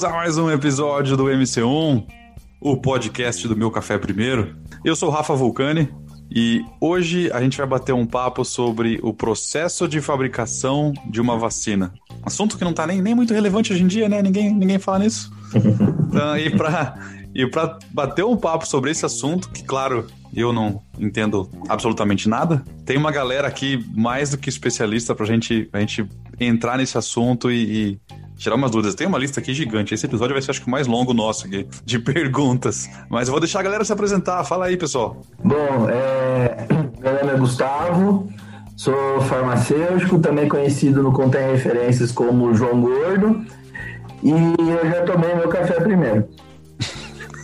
Bem-vindos a mais um episódio do MC1, o podcast do Meu Café Primeiro. Eu sou o Rafa Vulcani e hoje a gente vai bater um papo sobre o processo de fabricação de uma vacina. Assunto que não tá nem, nem muito relevante hoje em dia, né? Ninguém, ninguém fala nisso. Então, e para e para bater um papo sobre esse assunto, que claro, eu não entendo absolutamente nada, tem uma galera aqui mais do que especialista pra gente, a gente entrar nesse assunto e, e tirar umas dúvidas. Tem uma lista aqui gigante. Esse episódio vai ser, acho que, o mais longo nosso aqui, de perguntas. Mas eu vou deixar a galera se apresentar. Fala aí, pessoal. Bom, é... meu nome é Gustavo, sou farmacêutico, também conhecido no Contém Referências como João Gordo. E eu já tomei meu café primeiro.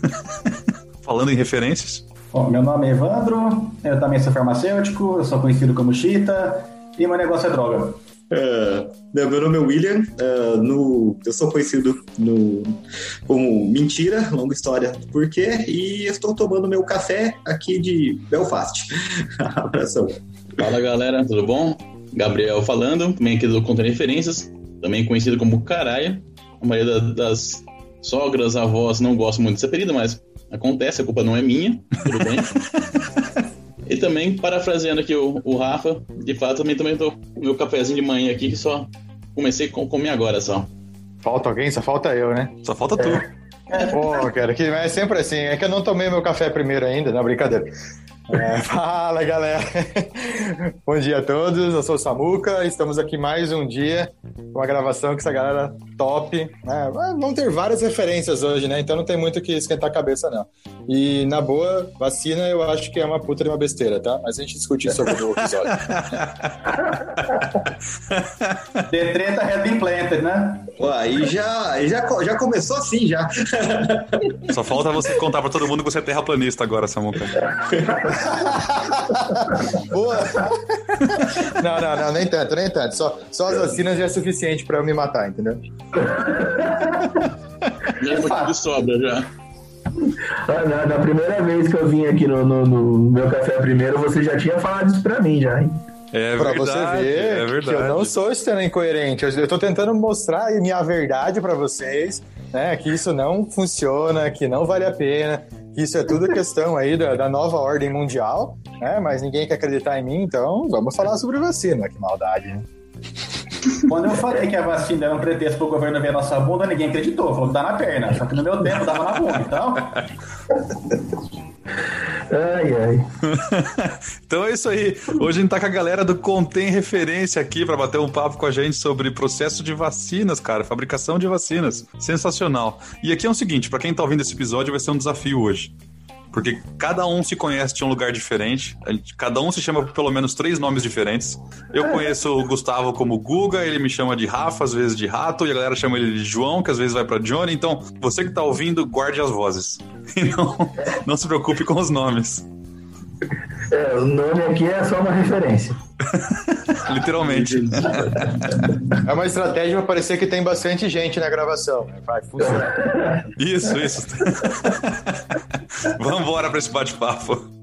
Falando em referências. Bom, meu nome é Evandro, eu também sou farmacêutico, eu sou conhecido como Chita e meu negócio é droga. Uh, meu nome é William, uh, no, eu sou conhecido no, como Mentira, longa história do porquê, e estou tomando meu café aqui de Belfast. Abração. Fala galera, tudo bom? Gabriel falando, também aqui do Contendo Referências, também conhecido como Caralho. A maioria das sogras, avós não gostam muito desse apelido, mas acontece, a culpa não é minha, tudo bem. E também, parafraseando aqui o, o Rafa, de fato, também, também tô com meu cafezinho de manhã aqui, que só comecei a comer agora só. Falta alguém? Só falta eu, né? Só falta tu. É. Pô, cara, que é sempre assim. É que eu não tomei meu café primeiro ainda, não, brincadeira. É, fala galera, bom dia a todos. Eu sou o Samuca. Estamos aqui mais um dia com uma gravação com essa galera top. Né? Vão ter várias referências hoje, né? Então não tem muito que esquentar a cabeça, não. E na boa, vacina eu acho que é uma puta de uma besteira, tá? Mas a gente discute sobre o episódio. The treta has been planted, né? Pô, aí já, já, já começou assim já. Só falta você contar pra todo mundo que você é terraplanista agora, Samuca. Boa! Não, não, não, nem tanto, nem tanto. Só, só as vacinas já é suficiente pra eu me matar, entendeu? Já é motivo de sobra já. Ah, na, na primeira vez que eu vim aqui no, no, no meu café primeiro, você já tinha falado isso pra mim, já, hein? É pra verdade, você ver é que eu não sou externo incoerente. Eu, eu tô tentando mostrar a minha verdade pra vocês, né? Que isso não funciona, que não vale a pena, isso é tudo questão aí da, da nova ordem mundial, né? Mas ninguém quer acreditar em mim, então vamos falar sobre vacina. Que maldade, né? Quando eu falei que a vacina era um pretexto pro governo ver a nossa bunda, ninguém acreditou. Falou que dá na perna. Só que no meu tempo dava na bunda, então. Ai, ai. então é isso aí. Hoje a gente tá com a galera do Contém Referência aqui para bater um papo com a gente sobre processo de vacinas, cara, fabricação de vacinas. Sensacional. E aqui é o seguinte, para quem tá ouvindo esse episódio, vai ser um desafio hoje. Porque cada um se conhece de um lugar diferente, gente- cada um se chama por pelo menos três nomes diferentes. Eu conheço o Gustavo como Guga, ele me chama de Rafa, às vezes de Rato, e a galera chama ele de João, que às vezes vai pra Johnny. Então, você que tá ouvindo, guarde as vozes. E não, não se preocupe com os nomes. É, o nome aqui é só uma referência. Literalmente. É uma estratégia pra parecer que tem bastante gente na gravação. né? Vai funcionar. Isso, isso. Vamos embora pra esse bate-papo.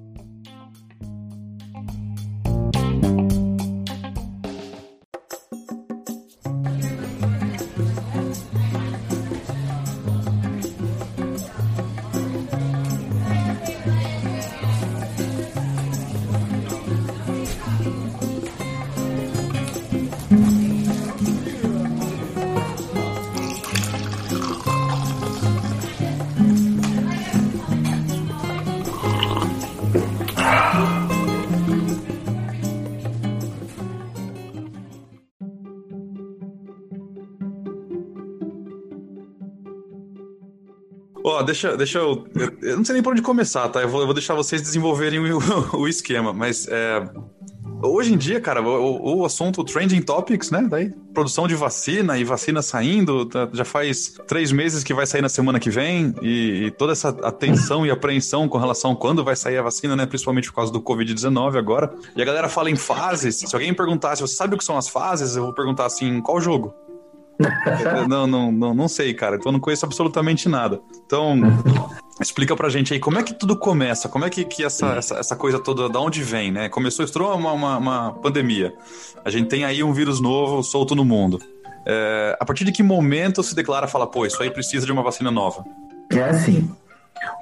Deixa, deixa eu, eu. não sei nem por onde começar, tá? Eu vou, eu vou deixar vocês desenvolverem o, o esquema, mas é, hoje em dia, cara, o, o assunto Trending Topics, né? Daí, produção de vacina e vacina saindo, tá- já faz três meses que vai sair na semana que vem, e, e toda essa atenção e apreensão com relação a quando vai sair a vacina, né? Principalmente por causa do Covid-19 agora. E a galera fala em fases. Se alguém perguntasse, você sabe o que são as fases? Eu vou perguntar assim, qual jogo? não, não, não, não sei, cara. Então eu não conheço absolutamente nada. Então, explica pra gente aí como é que tudo começa, como é que, que essa, essa, essa coisa toda, da onde vem, né? Começou, estourou uma, uma, uma pandemia. A gente tem aí um vírus novo solto no mundo. É, a partir de que momento se declara, fala, pô, isso aí precisa de uma vacina nova? É assim,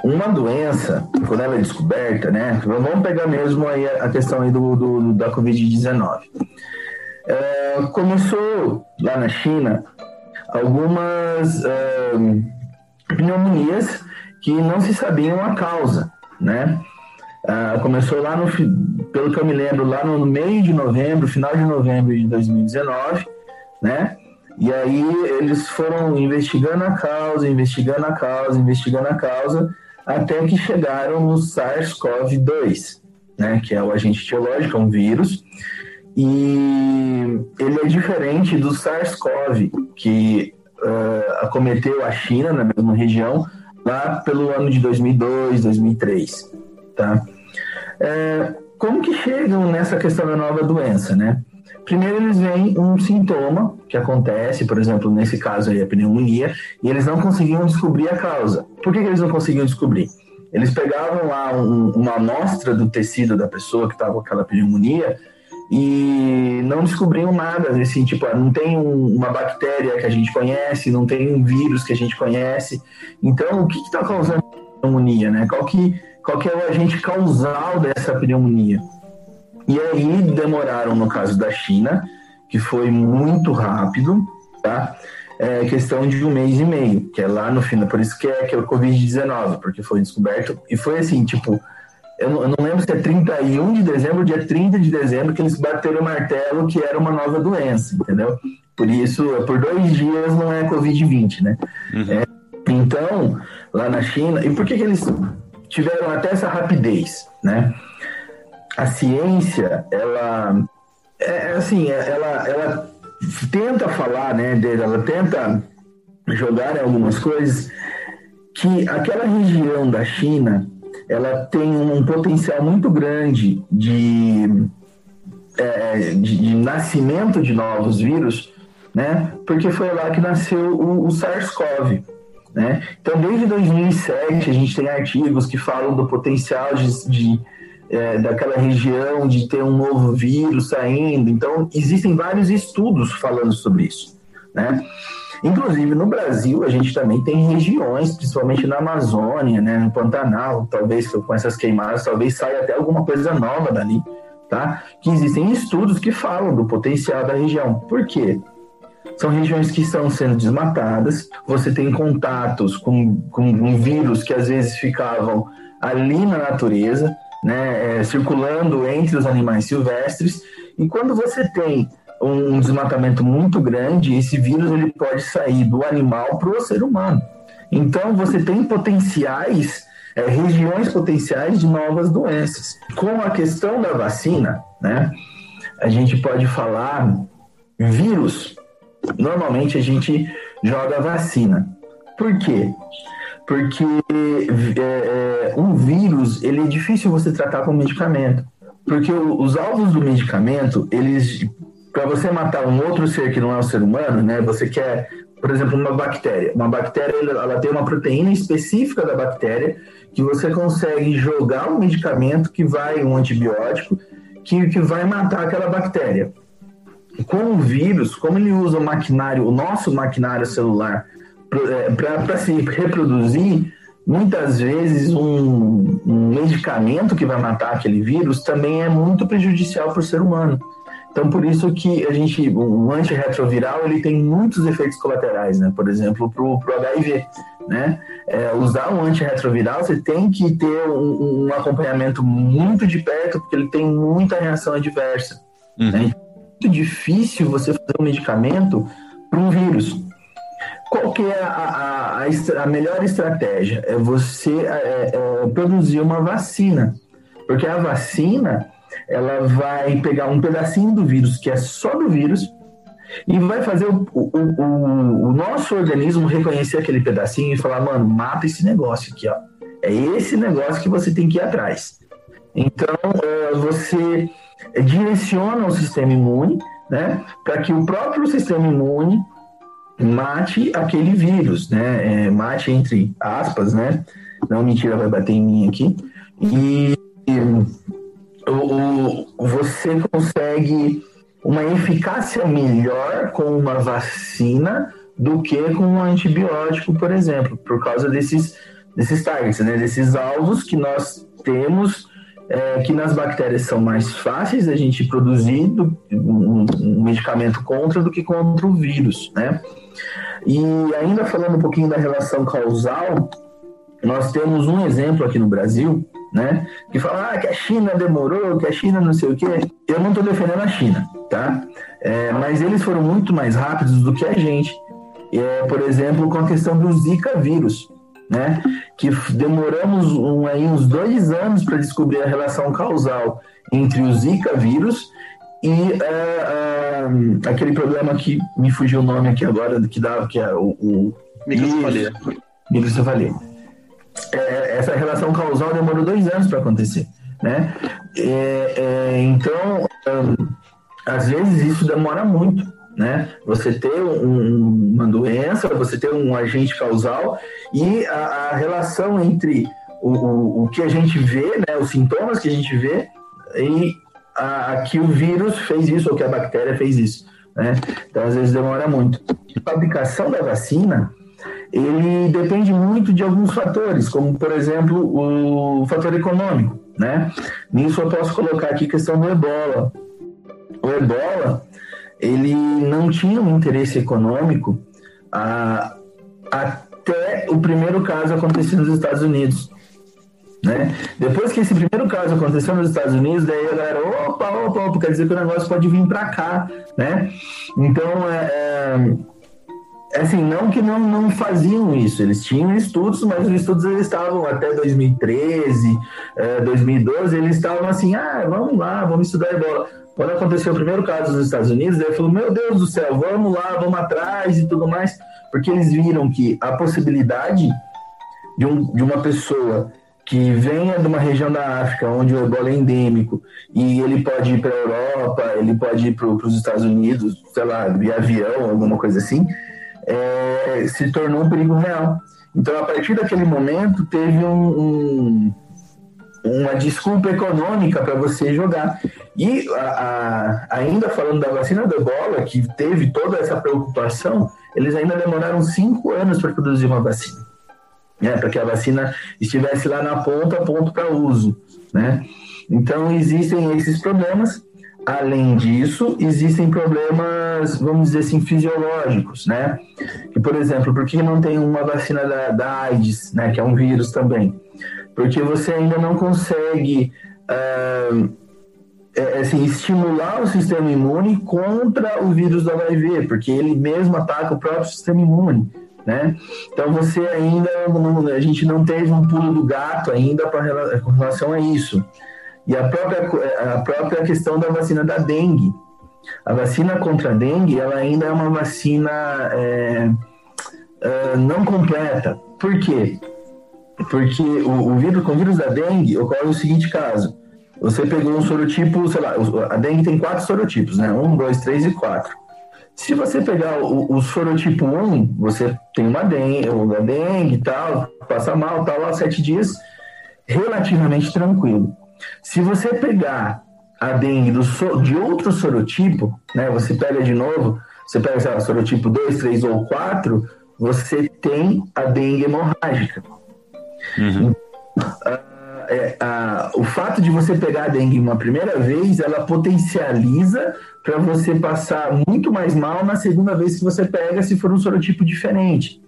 uma doença, quando ela é descoberta, né? Vamos pegar mesmo aí a questão aí do, do da Covid-19. É, começou lá na China algumas é, pneumonias que não se sabiam a causa, né? Ah, começou lá no, pelo que eu me lembro, lá no meio de novembro, final de novembro de 2019, né? E aí eles foram investigando a causa, investigando a causa, investigando a causa, até que chegaram no SARS-CoV-2, né? Que é o agente etiológico, é um vírus. E ele é diferente do SARS-CoV, que uh, acometeu a China, na mesma região, lá pelo ano de 2002, 2003, tá? É, como que chegam nessa questão da nova doença, né? Primeiro eles veem um sintoma que acontece, por exemplo, nesse caso aí a pneumonia, e eles não conseguiam descobrir a causa. Por que, que eles não conseguiam descobrir? Eles pegavam lá um, uma amostra do tecido da pessoa que estava com aquela pneumonia e não descobriam nada, assim, tipo, não tem um, uma bactéria que a gente conhece, não tem um vírus que a gente conhece. Então, o que está causando a pneumonia, né? Qual que, qual que é o agente causal dessa pneumonia? E aí demoraram, no caso da China, que foi muito rápido, tá? É questão de um mês e meio, que é lá no final, por isso que é, que é o Covid-19, porque foi descoberto, e foi assim, tipo, eu não, lembro se é 31 de dezembro, dia 30 de dezembro, que eles bateram o martelo que era uma nova doença, entendeu? Por isso, por dois dias não é Covid-20, né? Uhum. É, então, lá na China, e por que, que eles tiveram até essa rapidez, né? A ciência, ela, é, é assim, é, ela, ela tenta falar, né, dele, ela tenta jogar algumas coisas que aquela região da China ela tem um potencial muito grande de, é, de, de, nascimento de novos vírus, né? Porque foi lá que nasceu o, o SARS-CoV. Né? Então, desde 2007, a gente tem artigos que falam do potencial de, de é, daquela região de ter um novo vírus saindo. Então, existem vários estudos falando sobre isso. Né? Inclusive, no Brasil, a gente também tem regiões, principalmente na Amazônia, né, no Pantanal, talvez com essas queimadas, talvez saia até alguma coisa nova dali, tá? Que existem estudos que falam do potencial da região. Por quê? São regiões que estão sendo desmatadas, você tem contatos com, com um vírus que às vezes ficavam ali na natureza, né, é, circulando entre os animais silvestres, e quando você tem um desmatamento muito grande, esse vírus ele pode sair do animal para o ser humano. Então você tem potenciais, é, regiões potenciais de novas doenças. Com a questão da vacina, né, a gente pode falar vírus. Normalmente a gente joga vacina. Por quê? Porque é, é, um vírus ele é difícil você tratar com medicamento. Porque os alvos do medicamento, eles para você matar um outro ser que não é um ser humano, né? Você quer, por exemplo, uma bactéria. Uma bactéria, ela tem uma proteína específica da bactéria que você consegue jogar um medicamento que vai, um antibiótico, que, que vai matar aquela bactéria. Com o vírus, como ele usa o maquinário, o nosso maquinário celular, para é, se reproduzir, muitas vezes um, um medicamento que vai matar aquele vírus também é muito prejudicial para o ser humano. Então, por isso que a gente, um antirretroviral, ele tem muitos efeitos colaterais, né? Por exemplo, para o HIV, né? É, usar um antirretroviral, você tem que ter um, um, acompanhamento muito de perto, porque ele tem muita reação adversa. Uhum. Né? É muito difícil você fazer um medicamento para um vírus. Qual que é a, a, a melhor estratégia? É você é, é, produzir uma vacina. Porque a vacina ela vai pegar um pedacinho do vírus, que é só do vírus, e vai fazer o, o, o, o, nosso organismo reconhecer aquele pedacinho e falar, mano, mata esse negócio aqui, ó. É esse negócio que você tem que ir atrás. Então, é, você direciona o sistema imune, né, para que o próprio sistema imune mate aquele vírus, né, é, mate entre aspas, né, não mentira, vai bater em mim aqui, e o, você consegue uma eficácia melhor com uma vacina do que com um antibiótico, por exemplo, por causa desses, desses targets, né? desses alvos que nós temos, é, que nas bactérias são mais fáceis a gente produzir do, um, um medicamento contra do que contra o vírus, né? E ainda falando um pouquinho da relação causal, nós temos um exemplo aqui no Brasil, né? Que fala ah, que a China demorou, que a China não sei o quê. Eu não estou defendendo a China, tá? É, mas eles foram muito mais rápidos do que a gente. É, por exemplo, com a questão do Zika vírus, né? Que demoramos um, aí uns dois anos para descobrir a relação causal entre o Zika vírus e é, é, aquele problema que me fugiu o nome aqui agora, que dá, que é o, o Microcefalia. Microcefalia. É, essa relação causal demorou dois anos para acontecer, né? É, é, então, um, às vezes isso demora muito, né? Você ter um, uma doença, você ter um agente causal e a, a relação entre o, o, o, que a gente vê, né? Os sintomas que a gente vê e a, a que o vírus fez isso ou que a bactéria fez isso, né? Então, às vezes demora muito. A fabricação da vacina ele depende muito de alguns fatores, como por exemplo o fator econômico, né? Nisso eu posso colocar aqui a questão do ebola. O ebola, ele não tinha um interesse econômico a, até o primeiro caso acontecer nos Estados Unidos. Né? Depois que esse primeiro caso aconteceu nos Estados Unidos, daí a galera, opa, opa, opa, quer dizer que o negócio pode vir para cá, né? Então, é, é assim, não que não, não faziam isso, eles tinham estudos, mas os estudos eles estavam até 2013, é, 2012, eles estavam assim, ah, vamos lá, vamos estudar ebola. Quando aconteceu o primeiro caso nos Estados Unidos, ele falou, meu Deus do céu, vamos lá, vamos atrás e tudo mais, porque eles viram que a possibilidade de, um, de uma pessoa que venha de uma região da África onde o ebola é endêmico e ele pode ir para a Europa, ele pode ir para os Estados Unidos, sei lá, de avião, alguma coisa assim, é, se tornou um perigo real. Então, a partir daquele momento, teve um, um, uma desculpa econômica para você jogar. E a, a, ainda falando da vacina do ebola, que teve toda essa preocupação, eles ainda demoraram cinco anos para produzir uma vacina. Né, para que a vacina estivesse lá na ponta, ponto para uso. Né? Então, existem esses problemas. Além disso, existem problemas, vamos dizer assim, fisiológicos, né? Que, por exemplo, por que não tem uma vacina da, da AIDS, né? Que é um vírus também? Porque você ainda não consegue, uh, é, assim, estimular o sistema imune contra o vírus do HIV, porque ele mesmo ataca o próprio sistema imune. Né? Então você ainda a gente não teve um pulo do gato ainda pra, com relação a isso. E a própria, a própria questão da vacina da dengue. A vacina contra a dengue, ela ainda é uma vacina é, é, não completa. Por quê? Porque o, o, vírus, com o vírus da dengue ocorre o seguinte caso. Você pegou um sorotipo, sei lá, a dengue tem quatro sorotipos, né? Um, dois, três e quatro. Se você pegar o, o sorotipo 1, você tem uma dengue, uma dengue e tal, passa mal, tal, lá, sete dias, relativamente tranquilo. Se você pegar a dengue do, de outro sorotipo, né, você pega de novo, você pega, sei lá, sorotipo 2, 3 ou 4, você tem a dengue hemorrágica. Uhum. é, o fato de você pegar a dengue uma primeira vez, ela potencializa para você passar muito mais mal na segunda vez que você pega, se for um sorotipo diferente.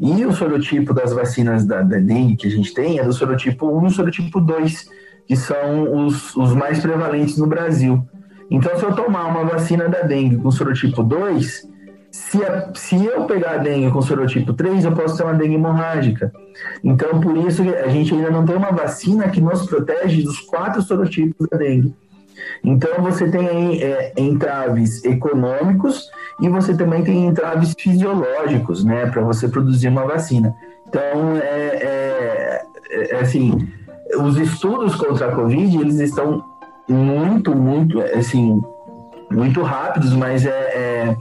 E o sorotipo das vacinas da, da dengue que a gente tem é do sorotipo 1 e sorotipo 2 que são os, os mais prevalentes no Brasil. Então, se eu tomar uma vacina da dengue com sorotipo 2, se, a, se eu pegar a dengue com sorotipo 3, eu posso ter uma dengue hemorrágica. Então, por isso a gente ainda não tem uma vacina que nos protege dos quatro sorotipos da dengue. Então, você tem aí é, entraves econômicos e você também tem entraves fisiológicos, né, para você produzir uma vacina. Então, é, é, é assim os estudos contra a Covid, eles estão muito, muito, assim, muito rápidos, mas é,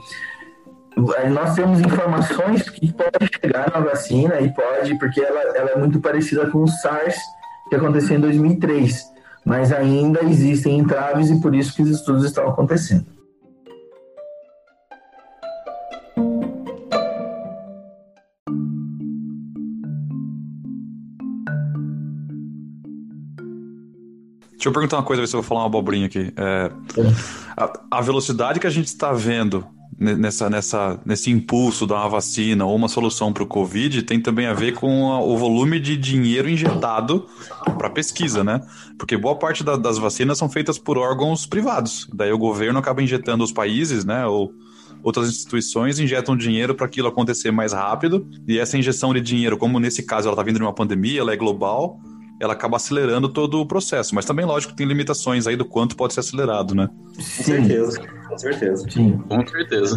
é, nós temos informações que pode chegar na vacina e pode, porque ela, ela é muito parecida com o SARS que aconteceu em 2003, mas ainda existem entraves e por isso que os estudos estão acontecendo. Deixa eu perguntar uma coisa, ver se eu vou falar uma abobrinha aqui. É, a, a velocidade que a gente está vendo nessa, nessa, nesse impulso da vacina ou uma solução para o Covid tem também a ver com a, o volume de dinheiro injetado para pesquisa, né? Porque boa parte da, das vacinas são feitas por órgãos privados. Daí o governo acaba injetando os países, né? Ou outras instituições injetam dinheiro para aquilo acontecer mais rápido. E essa injeção de dinheiro, como nesse caso ela está vindo de uma pandemia, ela é global, ela acaba acelerando todo o processo. Mas também, lógico, tem limitações aí do quanto pode ser acelerado, né? Com certeza, com certeza. Sim. Com certeza.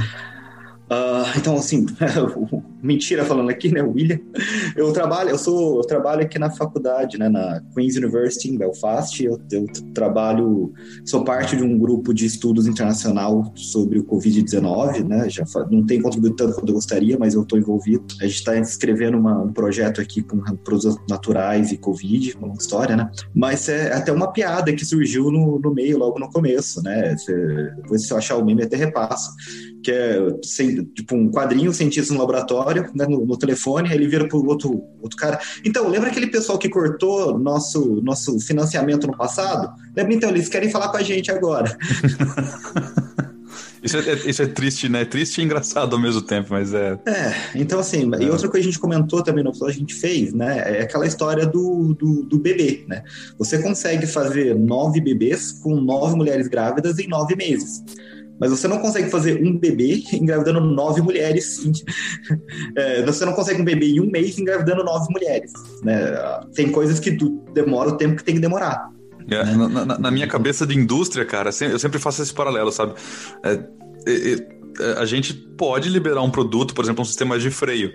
Uh, então, assim, mentira falando aqui, né, William? Eu trabalho, eu sou, eu trabalho aqui na faculdade, né, na Queen's University em Belfast. Eu, eu trabalho, sou parte de um grupo de estudos internacional sobre o Covid-19, né? Já não tenho contribuído tanto quanto eu gostaria, mas eu estou envolvido. A gente está escrevendo uma, um projeto aqui com produtos naturais e Covid, uma história, né? Mas é até uma piada que surgiu no, no meio, logo no começo, né? Você, depois se eu achar o meme, até repasso que é tipo um quadrinho, cientista no laboratório, né, no, no, telefone, aí ele vira pro outro, outro cara. Então, lembra aquele pessoal que cortou nosso, nosso financiamento no passado? Lembra então, eles querem falar com a gente agora. Isso é, isso é triste, né? Triste e engraçado ao mesmo tempo, mas é. É, então assim, é. e outra coisa que a gente comentou também no episódio, a gente fez, né? É aquela história do, do, do, bebê, né? Você consegue fazer nove bebês com nove mulheres grávidas em nove meses. Mas você não consegue fazer um bebê engravidando nove mulheres. É, você não consegue um bebê em um mês engravidando nove mulheres. Né? Tem coisas que demora o tempo que tem que demorar. É, né? na, na, na, minha cabeça de indústria, cara, eu sempre faço esse paralelo, sabe? É, é, a gente pode liberar um produto, por exemplo, um sistema de freio.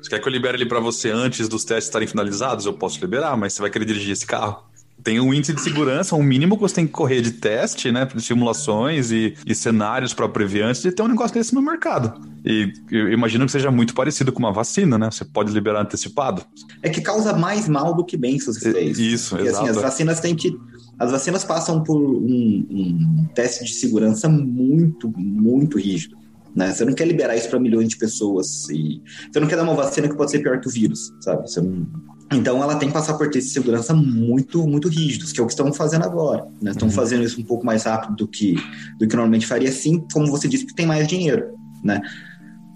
Você quer que eu libere ele para você antes dos testes estarem finalizados? Eu posso liberar, mas você vai querer dirigir esse carro? Tem um índice de segurança, um mínimo que você tem que correr de teste, né? De simulações e, e cenários para prever antes de ter um negócio desse no mercado. E eu imagino que seja muito parecido com uma vacina, né? Você pode liberar antecipado. É que causa mais mal do que bem se você fizer isso. Isso, e, exato. Assim, as vacinas têm que. As vacinas passam por um, um teste de segurança muito, muito rígido. Né? Você não quer liberar isso para milhões de pessoas. E... Você não quer dar uma vacina que pode ser pior que o vírus, sabe? Você não então ela tem que passar por testes de segurança muito, muito rígidos, que é o que estão fazendo agora. Né? Estão uhum. fazendo isso um pouco mais rápido do que, do que normalmente faria, sim, como você disse, porque tem mais dinheiro. Né?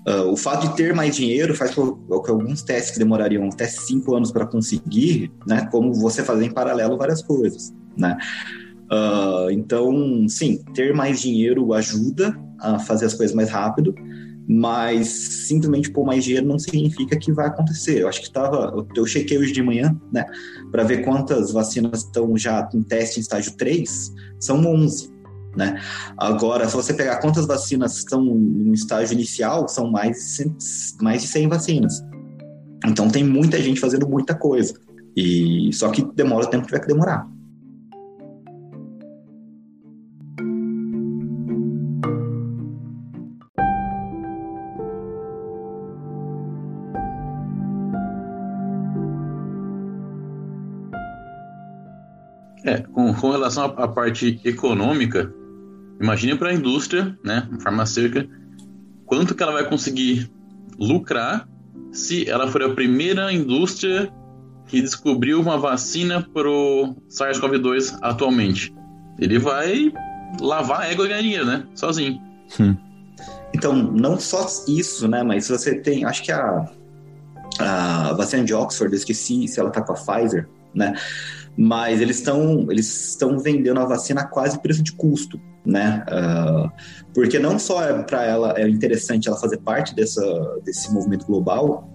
Uh, o fato de ter mais dinheiro faz com que alguns testes que demorariam até cinco anos para conseguir, né? como você fazer em paralelo várias coisas. Né? Uh, então, sim, ter mais dinheiro ajuda a fazer as coisas mais rápido, mas simplesmente pôr mais dinheiro não significa que vai acontecer. Eu acho que estava, eu chequei hoje de manhã, né, para ver quantas vacinas estão já em teste em estágio 3, são 11. Né? Agora, se você pegar quantas vacinas estão no estágio inicial, são mais, mais de 100 vacinas. Então, tem muita gente fazendo muita coisa. E só que demora o tempo que tiver que demorar. Com, com relação à, parte econômica, imagine para a indústria, né, farmacêutica, quanto que ela vai conseguir lucrar se ela for a primeira indústria que descobriu uma vacina para o SARS-CoV-2 atualmente. Ele vai lavar a égua e ganhar dinheiro, né? Sozinho. Hum. Então, não só isso, né? Mas você tem, acho que a, a vacina de Oxford, eu esqueci se ela tá com a Pfizer, né? Mas eles estão eles estão vendendo a vacina a quase preço de custo, né? Uh, porque não só é para ela é interessante ela fazer parte dessa, desse movimento global,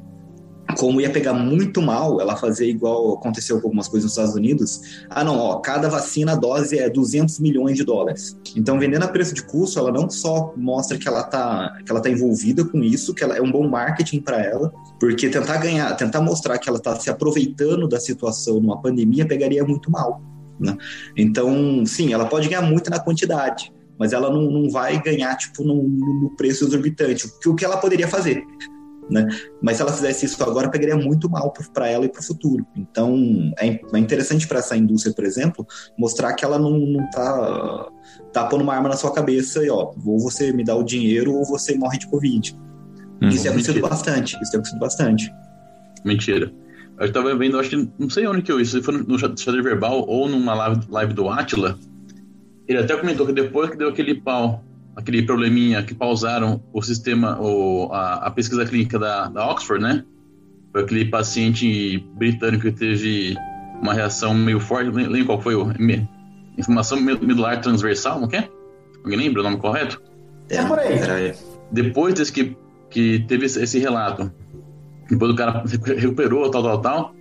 como ia pegar muito mal ela fazer igual aconteceu com algumas coisas nos Estados Unidos. Ah, não, ó, cada vacina dose é 200 milhões de dólares. Então, vendendo a preço de custo, ela não só mostra que ela tá, que ela tá envolvida com isso, que ela é um bom marketing para ela, porque tentar ganhar, tentar mostrar que ela tá se aproveitando da situação numa pandemia pegaria muito mal. Né? Então, sim, ela pode ganhar muito na quantidade, mas ela não, não vai ganhar tipo no, no preço exorbitante, que o que ela poderia fazer né? Mas se ela fizesse isso agora, pegaria muito mal para ela e para o futuro. Então, é, é interessante para essa indústria, por exemplo, mostrar que ela não, não tá, tá pondo uma arma na sua cabeça e, ó, ou você me dá o dinheiro ou você morre de Covid. Uhum, isso é acontecido bastante. Isso é acontecido bastante. Mentira. Eu estava vendo, acho que não sei onde que eu isso, se foi no Xadrez Verbal ou numa live, live do Atila. Ele até comentou que depois que deu aquele pau, aquele probleminha que pausaram o sistema, o, a, a pesquisa clínica da, da Oxford, né? Foi aquele paciente britânico que teve uma reação meio forte, lembra qual foi o inflamação medular transversal, não quer? Alguém lembra o nome correto? É por aí. Depois desse que, que teve esse relato, depois o cara recuperou, tal, tal, tal,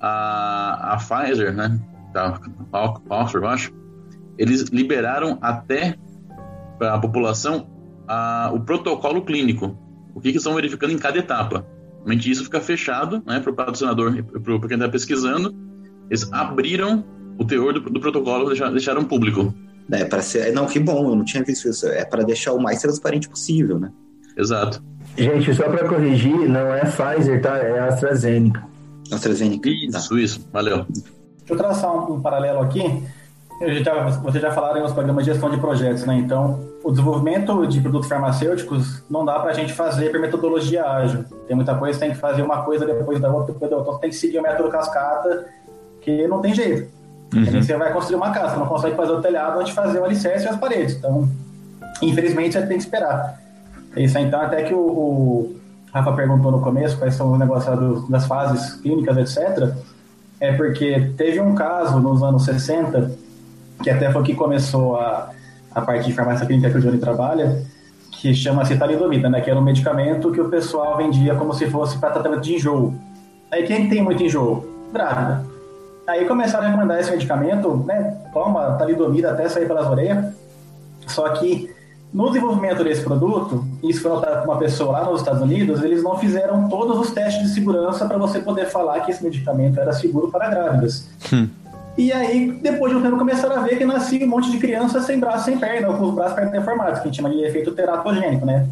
a, a Pfizer, né, a Oxford, eu acho, eles liberaram até para a população a, o protocolo clínico, o que, que estão verificando em cada etapa. Realmente isso fica fechado né, para o patrocinador para quem está pesquisando. Eles abriram o teor do, do protocolo, deixaram, deixaram público. É para ser. Não, que bom, eu não tinha visto isso. É para deixar o mais transparente possível, né? Exato. Gente, só para corrigir, não é Pfizer, tá? É AstraZeneca. AstraZeneca. Isso, tá. isso. Valeu. Deixa eu traçar um, um paralelo aqui. Já, vocês já falaram nos programas de gestão de projetos, né? Então, o desenvolvimento de produtos farmacêuticos não dá para a gente fazer por metodologia ágil. Tem muita coisa, tem que fazer uma coisa depois da outra, depois da outra. Tem que seguir o método cascata, que não tem jeito. Uhum. Você vai construir uma casa, não consegue fazer o telhado antes de fazer o alicerce e as paredes. Então, infelizmente, você tem que esperar. Isso então, até que o, o Rafa perguntou no começo quais são os negócios das fases clínicas, etc. É porque teve um caso nos anos 60 que até foi que começou a, a parte de farmácia clínica que o Johnny trabalha, que chama-se talidomida, né? Que era um medicamento que o pessoal vendia como se fosse para tratamento de enjoo. Aí quem tem muito enjoo? Grávida. Aí começaram a recomendar esse medicamento, né? Toma talidomida até sair pelas orelhas. Só que no desenvolvimento desse produto, isso foi notado por uma pessoa lá nos Estados Unidos, eles não fizeram todos os testes de segurança para você poder falar que esse medicamento era seguro para grávidas. Hum. E aí, depois de um tempo, começaram a ver que nascia um monte de crianças sem braço, sem perna, ou com os braços e pernas deformados, que a gente chama de efeito teratogênico, né?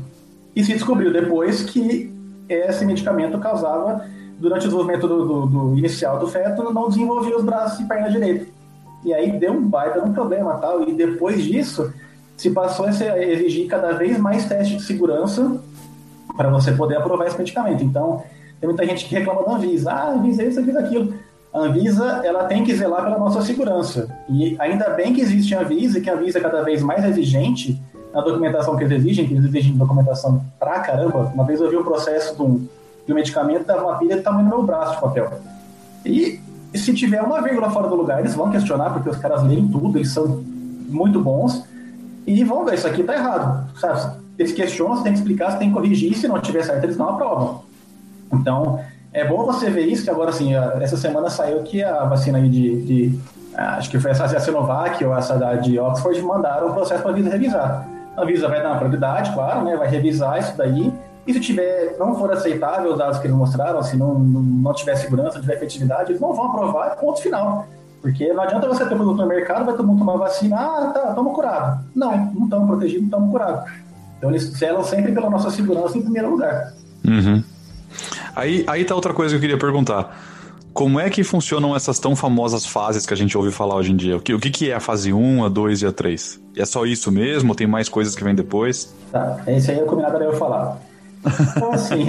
E se descobriu depois que esse medicamento causava, durante o desenvolvimento do, do, do inicial do feto, não desenvolvia os braços e pernas direito. E aí deu um baita um problema tal. E depois disso, se passou a exigir cada vez mais testes de segurança para você poder aprovar esse medicamento. Então, tem muita gente que reclama da Anvisa. Ah, Anvisa isso, Anvisa aquilo a Anvisa ela tem que zelar pela nossa segurança. E ainda bem que existe a Anvisa que a Anvisa é cada vez mais exigente na documentação que eles exigem, que eles exigem documentação pra caramba. Uma vez eu vi um processo de um, de um medicamento, dava uma pilha do tamanho do meu braço de papel. E se tiver uma vírgula fora do lugar, eles vão questionar, porque os caras leem tudo, eles são muito bons, e vão ver, isso aqui tá errado, sabe? Eles questionam, você tem que explicar, você tem que corrigir, se não tiver certo, eles não aprovam. Então, é bom você ver isso, que agora, assim, essa semana saiu que a vacina aí de, de acho que foi essa a Sinovac ou essa da de Oxford, mandaram o processo para a Visa revisar. A Visa vai dar uma prioridade, claro, né, vai revisar isso daí, e se tiver, não for aceitável os dados que eles mostraram, se não, não, não tiver segurança, não tiver efetividade, eles não vão aprovar, ponto final. Porque não adianta você ter produto no mercado, vai todo mundo tomar vacina, ah, tá, estamos curados. Não, não estamos protegidos, não estamos curados. Então eles zelam sempre pela nossa segurança em primeiro lugar. Uhum. Aí, aí tá outra coisa que eu queria perguntar. Como é que funcionam essas tão famosas fases que a gente ouve falar hoje em dia? O que, o que, é a fase 1, a 2 e a 3? E é só isso mesmo? Tem mais coisas que vêm depois? Tá, esse aí é combinado eu falar. Então, assim,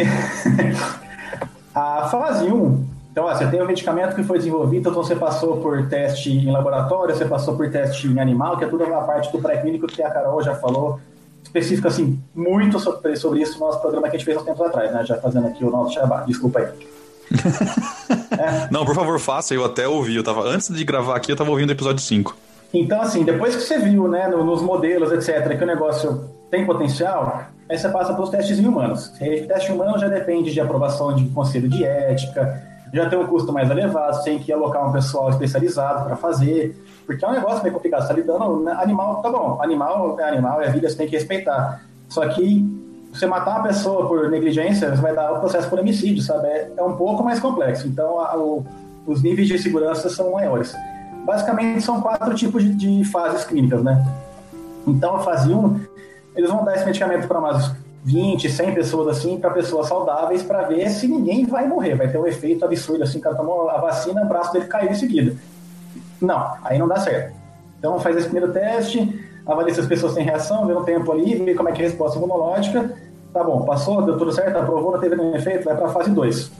a fase 1, então, você tem o medicamento que foi desenvolvido, então você passou por teste em laboratório, você passou por teste em animal, que é tudo uma parte do pré-clínico que a Carol já falou específico, assim, muito sobre, sobre isso no nosso programa que a gente fez há tempos atrás, né? Já fazendo aqui o nosso Shabá. Desculpa aí. é. Não, por favor, faça. Eu até ouvi. Eu tava, antes de gravar aqui, eu tava ouvindo o episódio 5. Então, assim, depois que você viu, né, nos modelos, etc., que o negócio tem potencial, aí você passa para os testes em humanos. O teste humano já depende de aprovação de conselho de ética, já tem um custo mais elevado, você tem que alocar um pessoal especializado para fazer. Porque é um negócio meio complicado. Você tá lidando. Né? Animal, tá bom. Animal é animal, é vida, você tem que respeitar. Só que você matar uma pessoa por negligência, você vai dar o processo por homicídio, sabe? É, é um pouco mais complexo. Então, a, o, os níveis de segurança são maiores. Basicamente, são quatro tipos de, de fases clínicas, né? Então, a fase 1, eles vão dar esse medicamento para umas 20, 100 pessoas assim, para pessoas saudáveis, para ver se ninguém vai morrer. Vai ter um efeito absurdo assim, o cara tomou a vacina, o braço dele caiu em seguida. Não, aí não dá certo. Então faz esse primeiro teste, avalia se as pessoas têm reação, vê um tempo ali, vê como é que é a resposta imunológica. Tá bom, passou, deu tudo certo, aprovou, não teve nenhum efeito, vai para a fase 2.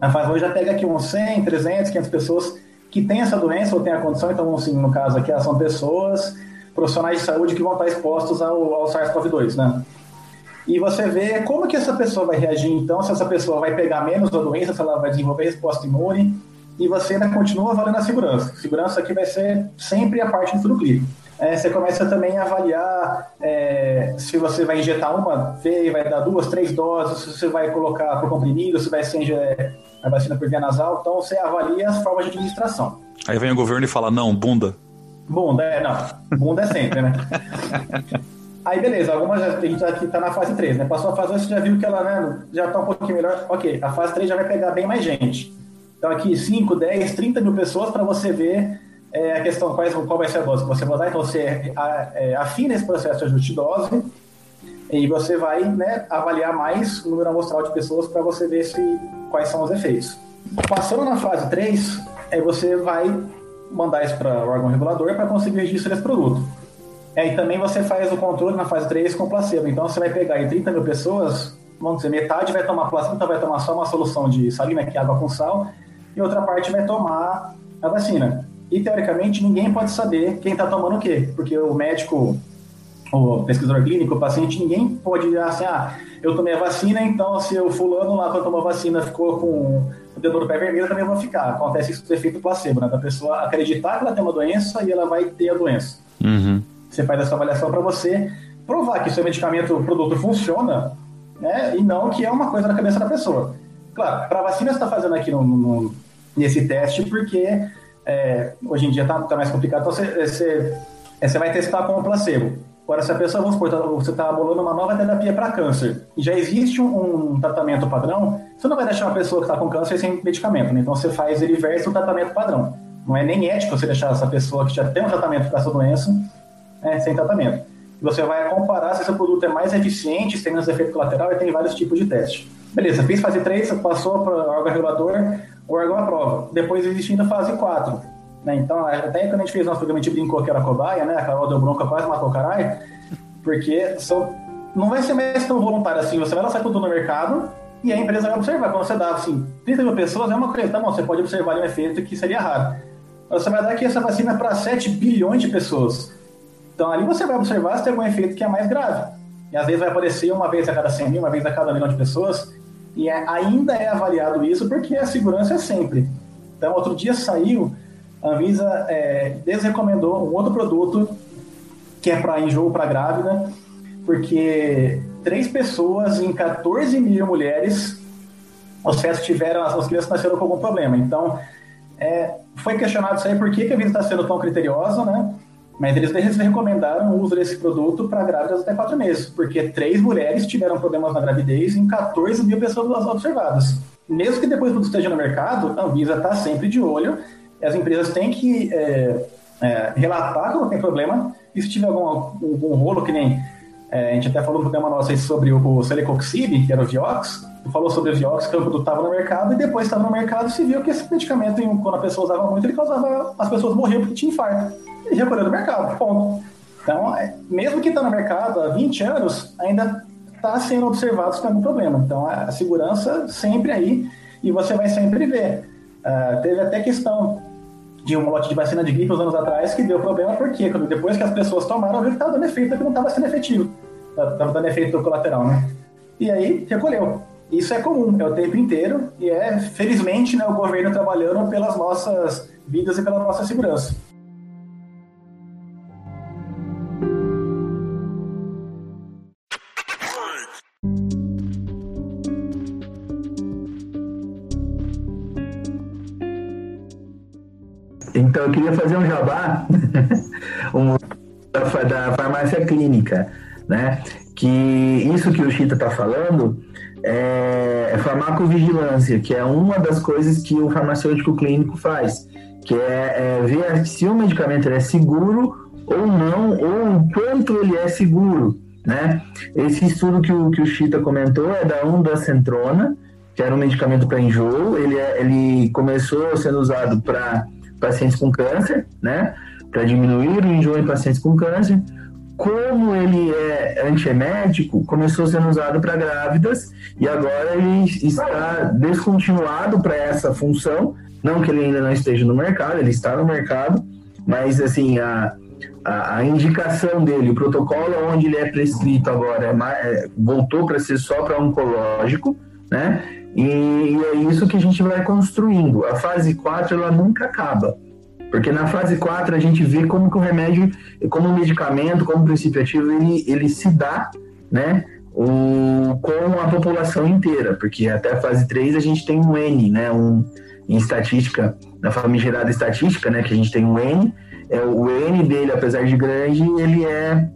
A fase 2 já pega aqui uns 100, 300, 500 pessoas que têm essa doença ou têm a condição, então, assim, no caso aqui, são pessoas, profissionais de saúde que vão estar expostos ao, ao SARS-CoV-2, né? E você vê como que essa pessoa vai reagir, então, se essa pessoa vai pegar menos a doença, se ela vai desenvolver resposta imune, e você ainda continua valendo a segurança. Segurança aqui vai ser sempre a parte do tudo clínico. É, você começa também a avaliar é, se você vai injetar uma vez, vai dar duas, três doses, se você vai colocar por comprimido, se vai ser a vacina por via nasal. Então você avalia as formas de administração. Aí vem o governo e fala: não, bunda. Bunda, é, não. Bunda é sempre, né? Aí beleza, algumas a gente aqui tá na fase 3, né? Passou a fase 2, você já viu que ela né, já tá um pouquinho melhor. Ok, a fase 3 já vai pegar bem mais gente. Então aqui 5, 10, 30 mil pessoas para você ver é, a questão qual, qual vai ser a dose que você vai dar. Então você é, afina esse processo de ajuste de dose e você vai né, avaliar mais o número amostral de pessoas para você ver se, quais são os efeitos. Passando na fase 3, aí você vai mandar isso para o órgão regulador para conseguir o registro desse produto. É, e também você faz o controle na fase 3 com placebo. Então você vai pegar aí 30 mil pessoas, vamos dizer, metade vai tomar placebo, então vai tomar só uma solução de salina, que é água com sal, e outra parte vai tomar a vacina. E teoricamente ninguém pode saber quem está tomando o quê, porque o médico, o pesquisador clínico, o paciente, ninguém pode dizer assim, ah, eu tomei a vacina, então se o fulano lá quando tomou a vacina ficou com o dedo do pé vermelho, eu também vou ficar. Acontece isso do efeito placebo, né? Da pessoa acreditar que ela tem uma doença e ela vai ter a doença. Uhum. Você faz essa avaliação para você provar que seu medicamento, o produto funciona, né? E não que é uma coisa na cabeça da pessoa. Claro, para vacina você está fazendo aqui no, no, nesse teste porque é, hoje em dia está tá mais complicado. Então é, você vai testar com o placebo. Agora, se a pessoa, vamos supor, tá, você está bolando uma nova terapia para câncer e já existe um, um, tratamento padrão, você não vai deixar uma pessoa que está com câncer sem medicamento. Né? Então você faz ele versus o tratamento padrão. Não é nem ético você deixar essa pessoa que já tem um tratamento para essa doença né, sem tratamento. Você vai comparar se esse produto é mais eficiente, se tem menos efeito colateral e tem vários tipos de teste. Beleza, fiz fase 3, passou para o órgão regulador, o órgão aprova. Depois existe ainda fase 4. Né? Então, até quando a gente fez nosso programa, a gente brincou que era cobaia, né? A Carol deu bronca, quase matou o caralho, porque não vai ser mais tão voluntário assim. Você vai lançar tudo no mercado e a empresa vai observar. Quando você dá, assim, 30 mil pessoas, é uma coisa, tá bom, você pode observar um efeito que seria raro. Você vai dar aqui essa vacina para 7 bilhões de pessoas. Então ali você vai observar se tem algum efeito que é mais grave. E às vezes vai aparecer uma vez a cada 100 mil, uma vez a cada milhão de pessoas. E é, ainda é avaliado isso porque a segurança é sempre. Então, outro dia saiu, a Anvisa é, desrecomendou um outro produto que é para enjoo para grávida, porque três pessoas em 14 mil mulheres, os fetos tiveram, as crianças nasceram com algum problema. Então, é, foi questionado isso aí, por que, que a Anvisa está sendo tão criteriosa, né? Mas eles, recomendaram o uso desse produto para grávidas até quatro meses, porque três mulheres tiveram problemas na gravidez em 14 mil pessoas observadas. Mesmo que depois o produto esteja no mercado, a Anvisa está sempre de olho, as empresas têm que é, é, relatar quando tem problema, e se tiver algum, algum rolo, que nem é, a gente até falou no programa nosso sobre o, Celecoxib, que era o Vioxx, falou sobre o Vioxx, que o produto estava no mercado, e depois estava no mercado se viu que esse medicamento, quando a pessoa usava muito, ele causava, as pessoas morriam porque tinha infarto e recolheu do mercado, ponto. Então, é, mesmo que está no mercado há 20 anos, ainda está sendo observado se tem algum problema. Então, a segurança sempre aí e você vai sempre ver. Uh, teve até questão de um lote de vacina de gripe uns anos atrás que deu problema porque depois que as pessoas tomaram, viu que estava dando efeito que não estava sendo efetivo. Estava dando efeito colateral, né? E aí, recolheu. Isso é comum, é o tempo inteiro e é, felizmente, né, o governo trabalhando pelas nossas vidas e pela nossa segurança. Então eu queria fazer um jabá um, da, farmácia clínica, né? Que isso que o Chita está falando é, é farmacovigilância, que é uma das coisas que o farmacêutico clínico faz, que é, é ver se o medicamento é seguro ou não, ou o quanto ele é seguro, né? Esse estudo que o, que o Chita comentou é da Ondancentrona, que era um medicamento para enjoo, ele, é, ele começou sendo usado para pacientes com câncer, né? Para diminuir o enjoo em pacientes com câncer. como ele é antiemético, começou sendo usado para grávidas e agora ele está descontinuado para essa função. Não que ele ainda não esteja no mercado, ele está no mercado, mas assim, a, a, indicação dele, o protocolo onde ele é prescrito agora é, é, voltou para ser só para oncológico, né? E, é isso que a gente vai construindo. A fase 4 ela nunca acaba. Porque na fase 4 a gente vê como que o remédio, como o medicamento, como o princípio ativo, ele, ele se dá, né? O, com a população inteira, porque até a fase 3 a gente tem um N, né? Um, em estatística, na famigerada estatística, né? Que a gente tem um N, é, o N dele, apesar de grande, ele é,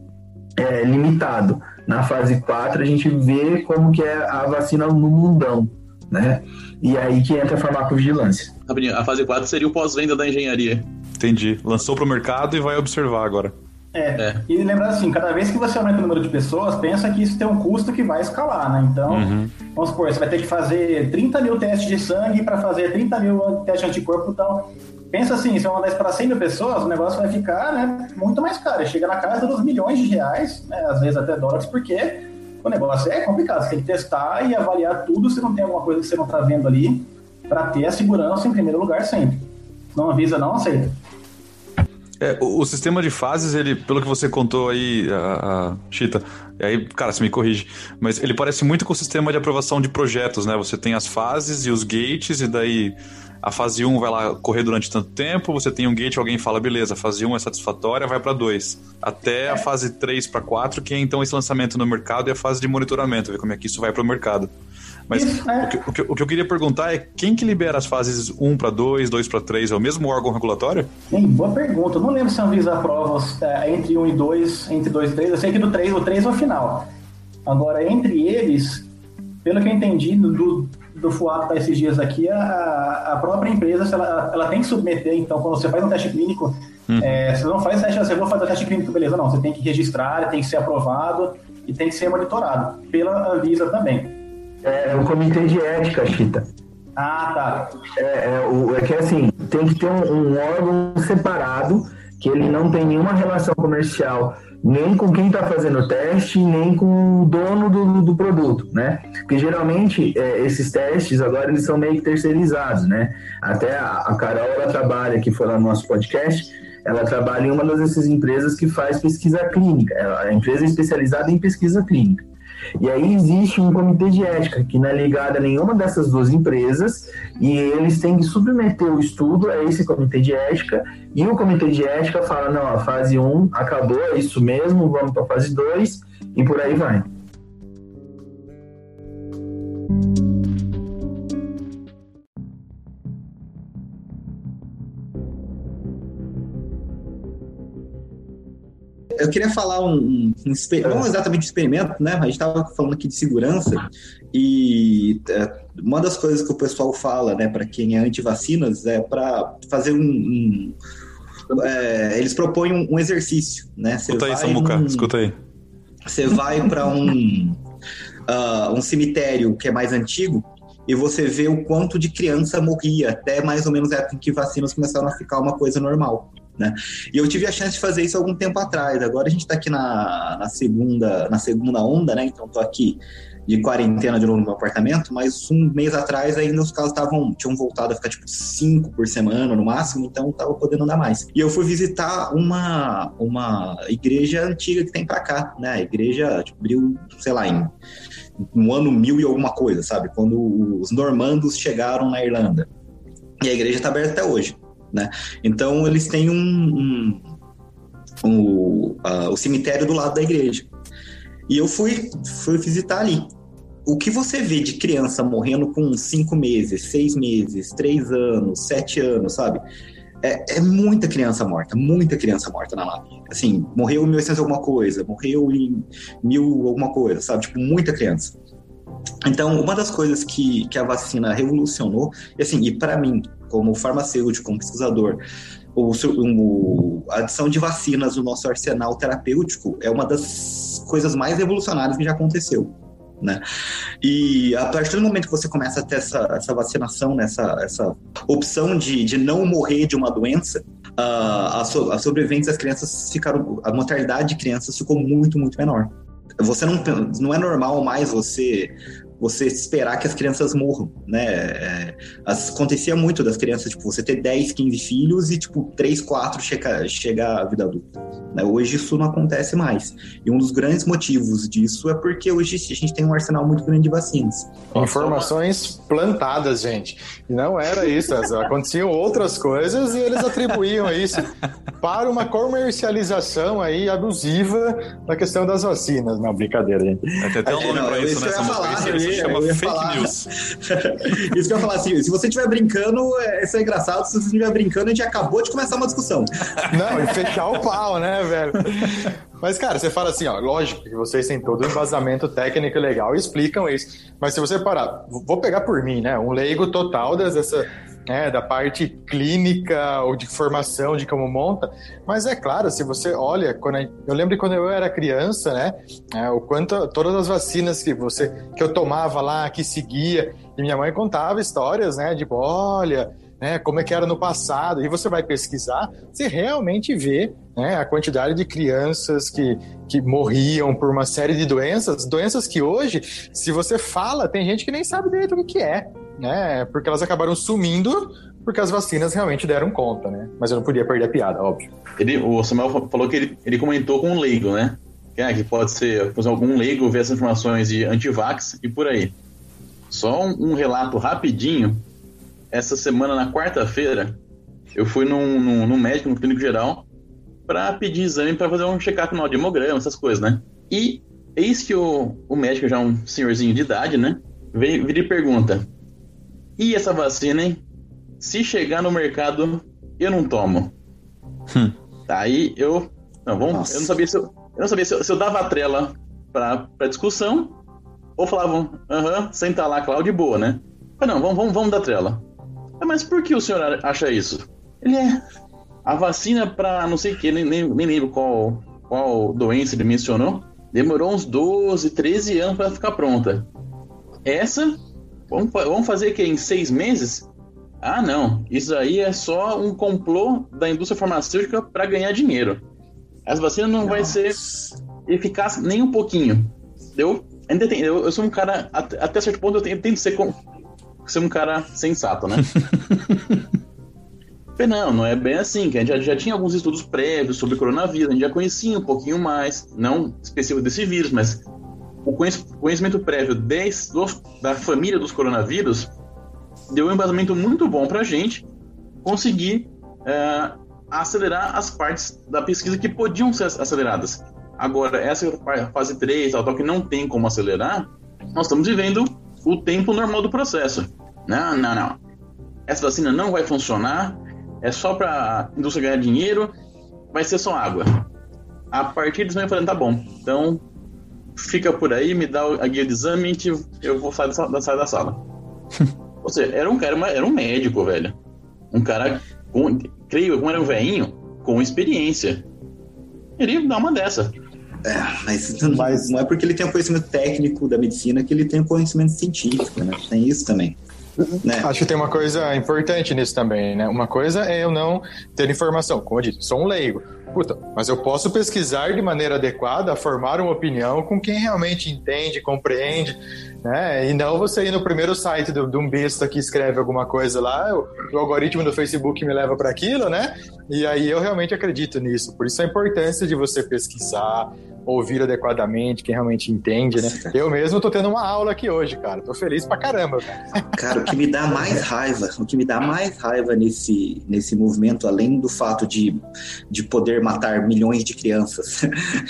é limitado. Na fase 4 a gente vê como que é a vacina no mundão, né? E aí que entra a farmacovigilância. A fase 4 seria o pós-venda da engenharia. Entendi. Lançou para o mercado e vai observar agora. É. é. E lembrar assim, cada vez que você aumenta o número de pessoas, pensa que isso tem um custo que vai escalar, né? Então, uhum. vamos supor, você vai ter que fazer 30 mil testes de sangue para fazer 30 mil testes de anticorpo. Então, pensa assim, se eu mandar isso para 100 mil pessoas, o negócio vai ficar né, muito mais caro. Chega na casa dos milhões de reais, né, às vezes até dólares, porque o negócio é complicado. Você tem que testar e avaliar tudo se não tem alguma coisa que você não está vendo ali, para ter a segurança em primeiro lugar sempre. Não avisa, não aceita. É, o, sistema de fases, ele, pelo que você contou aí, a, a Chita, aí, cara, você me corrige, mas ele parece muito com o sistema de aprovação de projetos, né? Você tem as fases e os gates, e daí a fase 1 vai lá correr durante tanto tempo, você tem um gate, alguém fala, beleza, a fase 1 é satisfatória, vai para 2. Até a fase 3 para 4, que é então esse lançamento no mercado e a fase de monitoramento, ver como é que isso vai para o mercado. Mas Isso, é. o, que, o, que, o, que, eu queria perguntar é quem que libera as fases 1 para 2, 2 para 3? É o mesmo órgão regulatório? Sim, boa pergunta. Eu não lembro se a Anvisa aprova é, entre 1 e 2, entre 2 e 3. Eu sei que do 3, o 3 é o final. Agora, entre eles, pelo que eu entendi do, do FUAP tá esses dias aqui, a, a própria empresa ela, ela tem que submeter, então, quando você faz um teste clínico, hum. é, você não faz teste, você vai fazer o teste clínico, beleza, não, você tem que registrar, tem que ser aprovado e tem que ser monitorado pela Anvisa também. É, o comitê de ética, Chita. Ah, tá. É, é, o, é que assim, tem que ter um, um, órgão separado, que ele não tem nenhuma relação comercial, nem com quem está fazendo o teste, nem com o dono do, do produto, né? Porque geralmente é, esses testes agora eles são meio que terceirizados, né? Até a, a Carol, ela trabalha, que foi lá no nosso podcast, ela trabalha em uma dessas empresas que faz pesquisa clínica. A empresa é especializada em pesquisa clínica. E aí existe um comitê de ética que não é ligado a nenhuma dessas duas empresas e eles têm que submeter o estudo a esse comitê de ética e o comitê de ética fala, não, a fase 1 acabou, é isso mesmo, vamos para a fase 2 e por aí vai. Eu queria falar um, um, um não exatamente experimento, né? A gente estava falando aqui de segurança e é, uma das coisas que o pessoal fala, né, para quem é anti-vacinas, é para fazer um, um é, eles propõem um, exercício, né? Você escuta aí, Samuca, num, escuta aí. Você vai para um uh, um cemitério que é mais antigo e você vê o quanto de criança morria até mais ou menos a época em que vacinas começaram a ficar uma coisa normal. Né? E eu tive a chance de fazer isso algum tempo atrás. Agora a gente está aqui na, na, segunda, na segunda onda, né? Então estou aqui de quarentena de novo no meu apartamento, mas um mês atrás ainda os casos estavam tinham voltado a ficar tipo cinco por semana no máximo, então estava podendo andar mais. E eu fui visitar uma uma igreja antiga que tem para cá, né? A igreja tipo, abriu, sei lá, em no ano mil e alguma coisa, sabe? Quando os normandos chegaram na Irlanda. E a igreja está aberta até hoje. Né? Então eles têm um, um, um uh, o cemitério do lado da igreja. E eu fui, fui visitar ali. O que você vê de criança morrendo com cinco meses, seis meses, três anos, sete anos, sabe? É, é, muita criança morta, muita criança morta na Lapa. Assim, morreu em 1800 alguma coisa, morreu em mil alguma coisa, sabe? Tipo, muita criança. Então, uma das coisas que, que a vacina revolucionou, e assim, e para mim, como farmacêutico, como pesquisador, o, a adição de vacinas no nosso arsenal terapêutico é uma das coisas mais revolucionárias que já aconteceu. Né? E a partir do momento que você começa a ter essa, essa vacinação, né, essa, essa opção de, de não morrer de uma doença, a, a, so, a sobrevivência das crianças ficaram. A mortalidade de crianças ficou muito, muito menor. Você não, não é normal mais você você esperar que as crianças morram, né? É, acontecia muito das crianças, tipo, você ter 10, 15 filhos e, tipo, 3, 4 chega, chega à vida adulta. Né? Hoje isso não acontece mais. E um dos grandes motivos disso é porque hoje a gente tem um arsenal muito grande de vacinas. Informações plantadas, gente. Não era isso. Aconteciam outras coisas e eles atribuíam isso para uma comercialização aí abusiva da questão das vacinas. Não, brincadeira, gente. Até tem um nome é, pra isso, né? Essa se chama fake falar... news. Isso que eu ia falar assim, se você estiver brincando, é, isso é engraçado, se você estiver brincando, a gente acabou de começar uma discussão. Não, e fechar o pau, né, velho? Mas, cara, você fala assim, ó, lógico que vocês têm todo o embasamento técnico legal e explicam isso. Mas se você parar, vou pegar por mim, né? Um leigo total dessa, né, da parte clínica ou de formação de como monta. Mas é claro, se você olha, quando eu lembro quando eu era criança, né, é, o quanto todas as vacinas que você que eu tomava lá, que seguia, e minha mãe contava histórias, né, de olha, né, como é que era no passado, e você vai pesquisar, você realmente vê né, a quantidade de crianças que, que morriam por uma série de doenças, doenças que hoje, se você fala, tem gente que nem sabe direito o que é, né, porque elas acabaram sumindo porque as vacinas realmente deram conta, né? Mas eu não podia perder a piada, óbvio. Ele, o Samuel falou que ele, ele comentou com um leigo, né? É, que pode ser algum leigo ver essas informações de antivax e por aí. Só um, um relato rapidinho essa semana, na quarta-feira, eu fui num, num, num, médico, no clínico geral, para pedir exame para fazer um check-up no hemograma, essas coisas, né? E eis que o, o médico, já um senhorzinho de idade, né? Vem, vira e pergunta: E essa vacina, hein? Se chegar no mercado, eu não tomo. Hum. Aí eu. Não, vamos, eu não sabia se eu, eu não sabia se eu, se eu dava a trela pra, pra discussão ou falavam, aham, uh -huh, senta lá, Cláudio, boa, né? Mas não, vamos, vamos, vamos dar trela. Mas por que o senhor acha isso? Ele é. A vacina para não sei o que, nem, nem, nem lembro qual, qual doença ele mencionou, demorou uns 12, 13 anos para ficar pronta. Essa, vamos, vamos fazer que em seis meses? Ah, não. Isso aí é só um complô da indústria farmacêutica para ganhar dinheiro. As vacinas não Nossa. vai ser eficaz nem um pouquinho. Eu, eu, eu sou um cara, até certo ponto, eu tento ser ser um cara sensato, né? Falei, não, não é bem assim, que a gente já, já, tinha alguns estudos prévios sobre coronavírus, a gente já conhecia um pouquinho mais, não específico desse vírus, mas o conhecimento prévio des, da família dos coronavírus deu um embasamento muito bom para a gente conseguir é, acelerar as partes da pesquisa que podiam ser aceleradas. Agora, essa fase 3, tal, tal, que não tem como acelerar, nós estamos vivendo o tempo normal do processo. Não, não, não. Essa vacina não vai funcionar, é só para a indústria ganhar dinheiro, vai ser só água. A partir disso, eu falei, tá bom, então fica por aí, me dá a guia de exame e eu vou sair da, sair da sala. Ou seja, era um cara, era um médico, velho. Um cara, com, creio, como era um velhinho, com experiência. Ele dá uma dessa. É, mas, mas não é porque ele tem o conhecimento técnico da medicina que ele tem o conhecimento científico, né? Tem isso também. Né? Acho que tem uma coisa importante nisso também, né? Uma coisa é eu não ter informação. Como eu disse, sou um leigo. Puta, mas eu posso pesquisar de maneira adequada, formar uma opinião com quem realmente entende, compreende, né? E não você ir no primeiro site de um besta que escreve alguma coisa lá, o, algoritmo do Facebook me leva para aquilo, né? E aí eu realmente acredito nisso. Por isso a importância de você pesquisar, ouvir adequadamente, quem realmente entende, né? Eu mesmo tô tendo uma aula aqui hoje, cara. Tô feliz pra caramba, cara. Cara, o que me dá mais raiva, o que me dá mais raiva nesse, nesse movimento, além do fato de, de poder matar milhões de crianças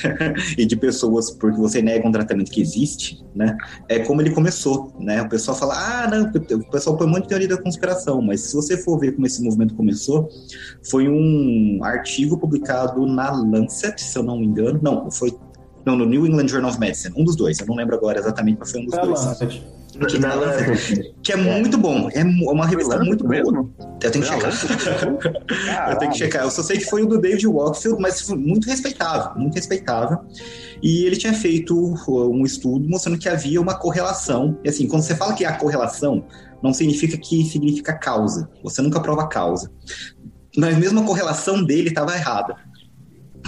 e de pessoas porque você nega um tratamento que existe, né? É como ele começou, né? O pessoal fala, ah, não, o pessoal põe muito teoria da conspiração, mas se você for ver como esse movimento começou, foi um artigo publicado na Lancet, se eu não me engano, não, foi não, no New England Journal of Medicine. Um dos dois. Eu não lembro agora exatamente, mas foi um dos é dois. Lancet. Que é, muito bom. É uma revista muito boa. Eu tenho que checar. eu tenho que checar. Eu só sei que foi o do David Walkfield, mas muito respeitável. Muito respeitável. E ele tinha feito um estudo mostrando que havia uma correlação. E assim, quando você fala que há correlação, não significa que significa causa. Você nunca prova causa na mesma correlação dele estava errada.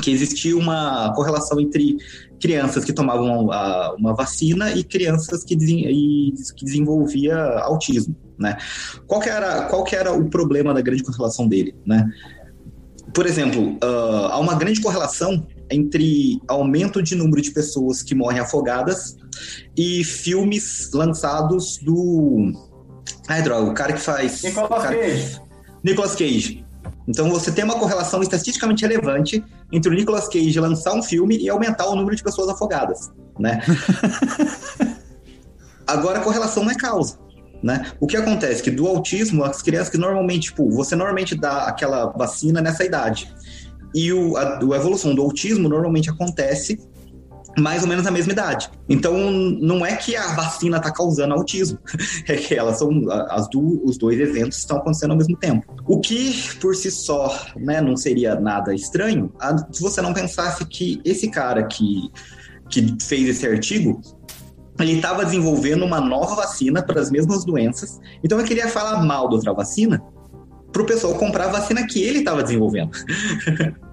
Que existia uma correlação entre crianças que tomavam a, uma vacina e crianças que, e, que desenvolvia autismo, né? Qual que, era, qual que era o problema da grande correlação dele, né? Por exemplo, uh, há uma grande correlação entre aumento de número de pessoas que morrem afogadas e filmes lançados do. Ai, droga, o cara que faz. Nicolas cara... Cage. Nicolas Cage. Então você tem uma correlação estatisticamente relevante entre o Nicolas Cage lançar um filme e aumentar o número de pessoas afogadas, né? Agora a correlação não é causa. Né? O que acontece que do autismo, as crianças que normalmente, tipo, você normalmente dá aquela vacina nessa idade. E o, a, a evolução do autismo normalmente acontece mais ou menos na mesma idade. Então, não é que a vacina está causando autismo, é que elas são as do, os dois eventos estão acontecendo ao mesmo tempo. O que por si só, né, não seria nada estranho, se você não pensasse que esse cara que que fez esse artigo ele estava desenvolvendo uma nova vacina para as mesmas doenças. Então eu queria falar mal da outra vacina para o pessoal comprar a vacina que ele estava desenvolvendo.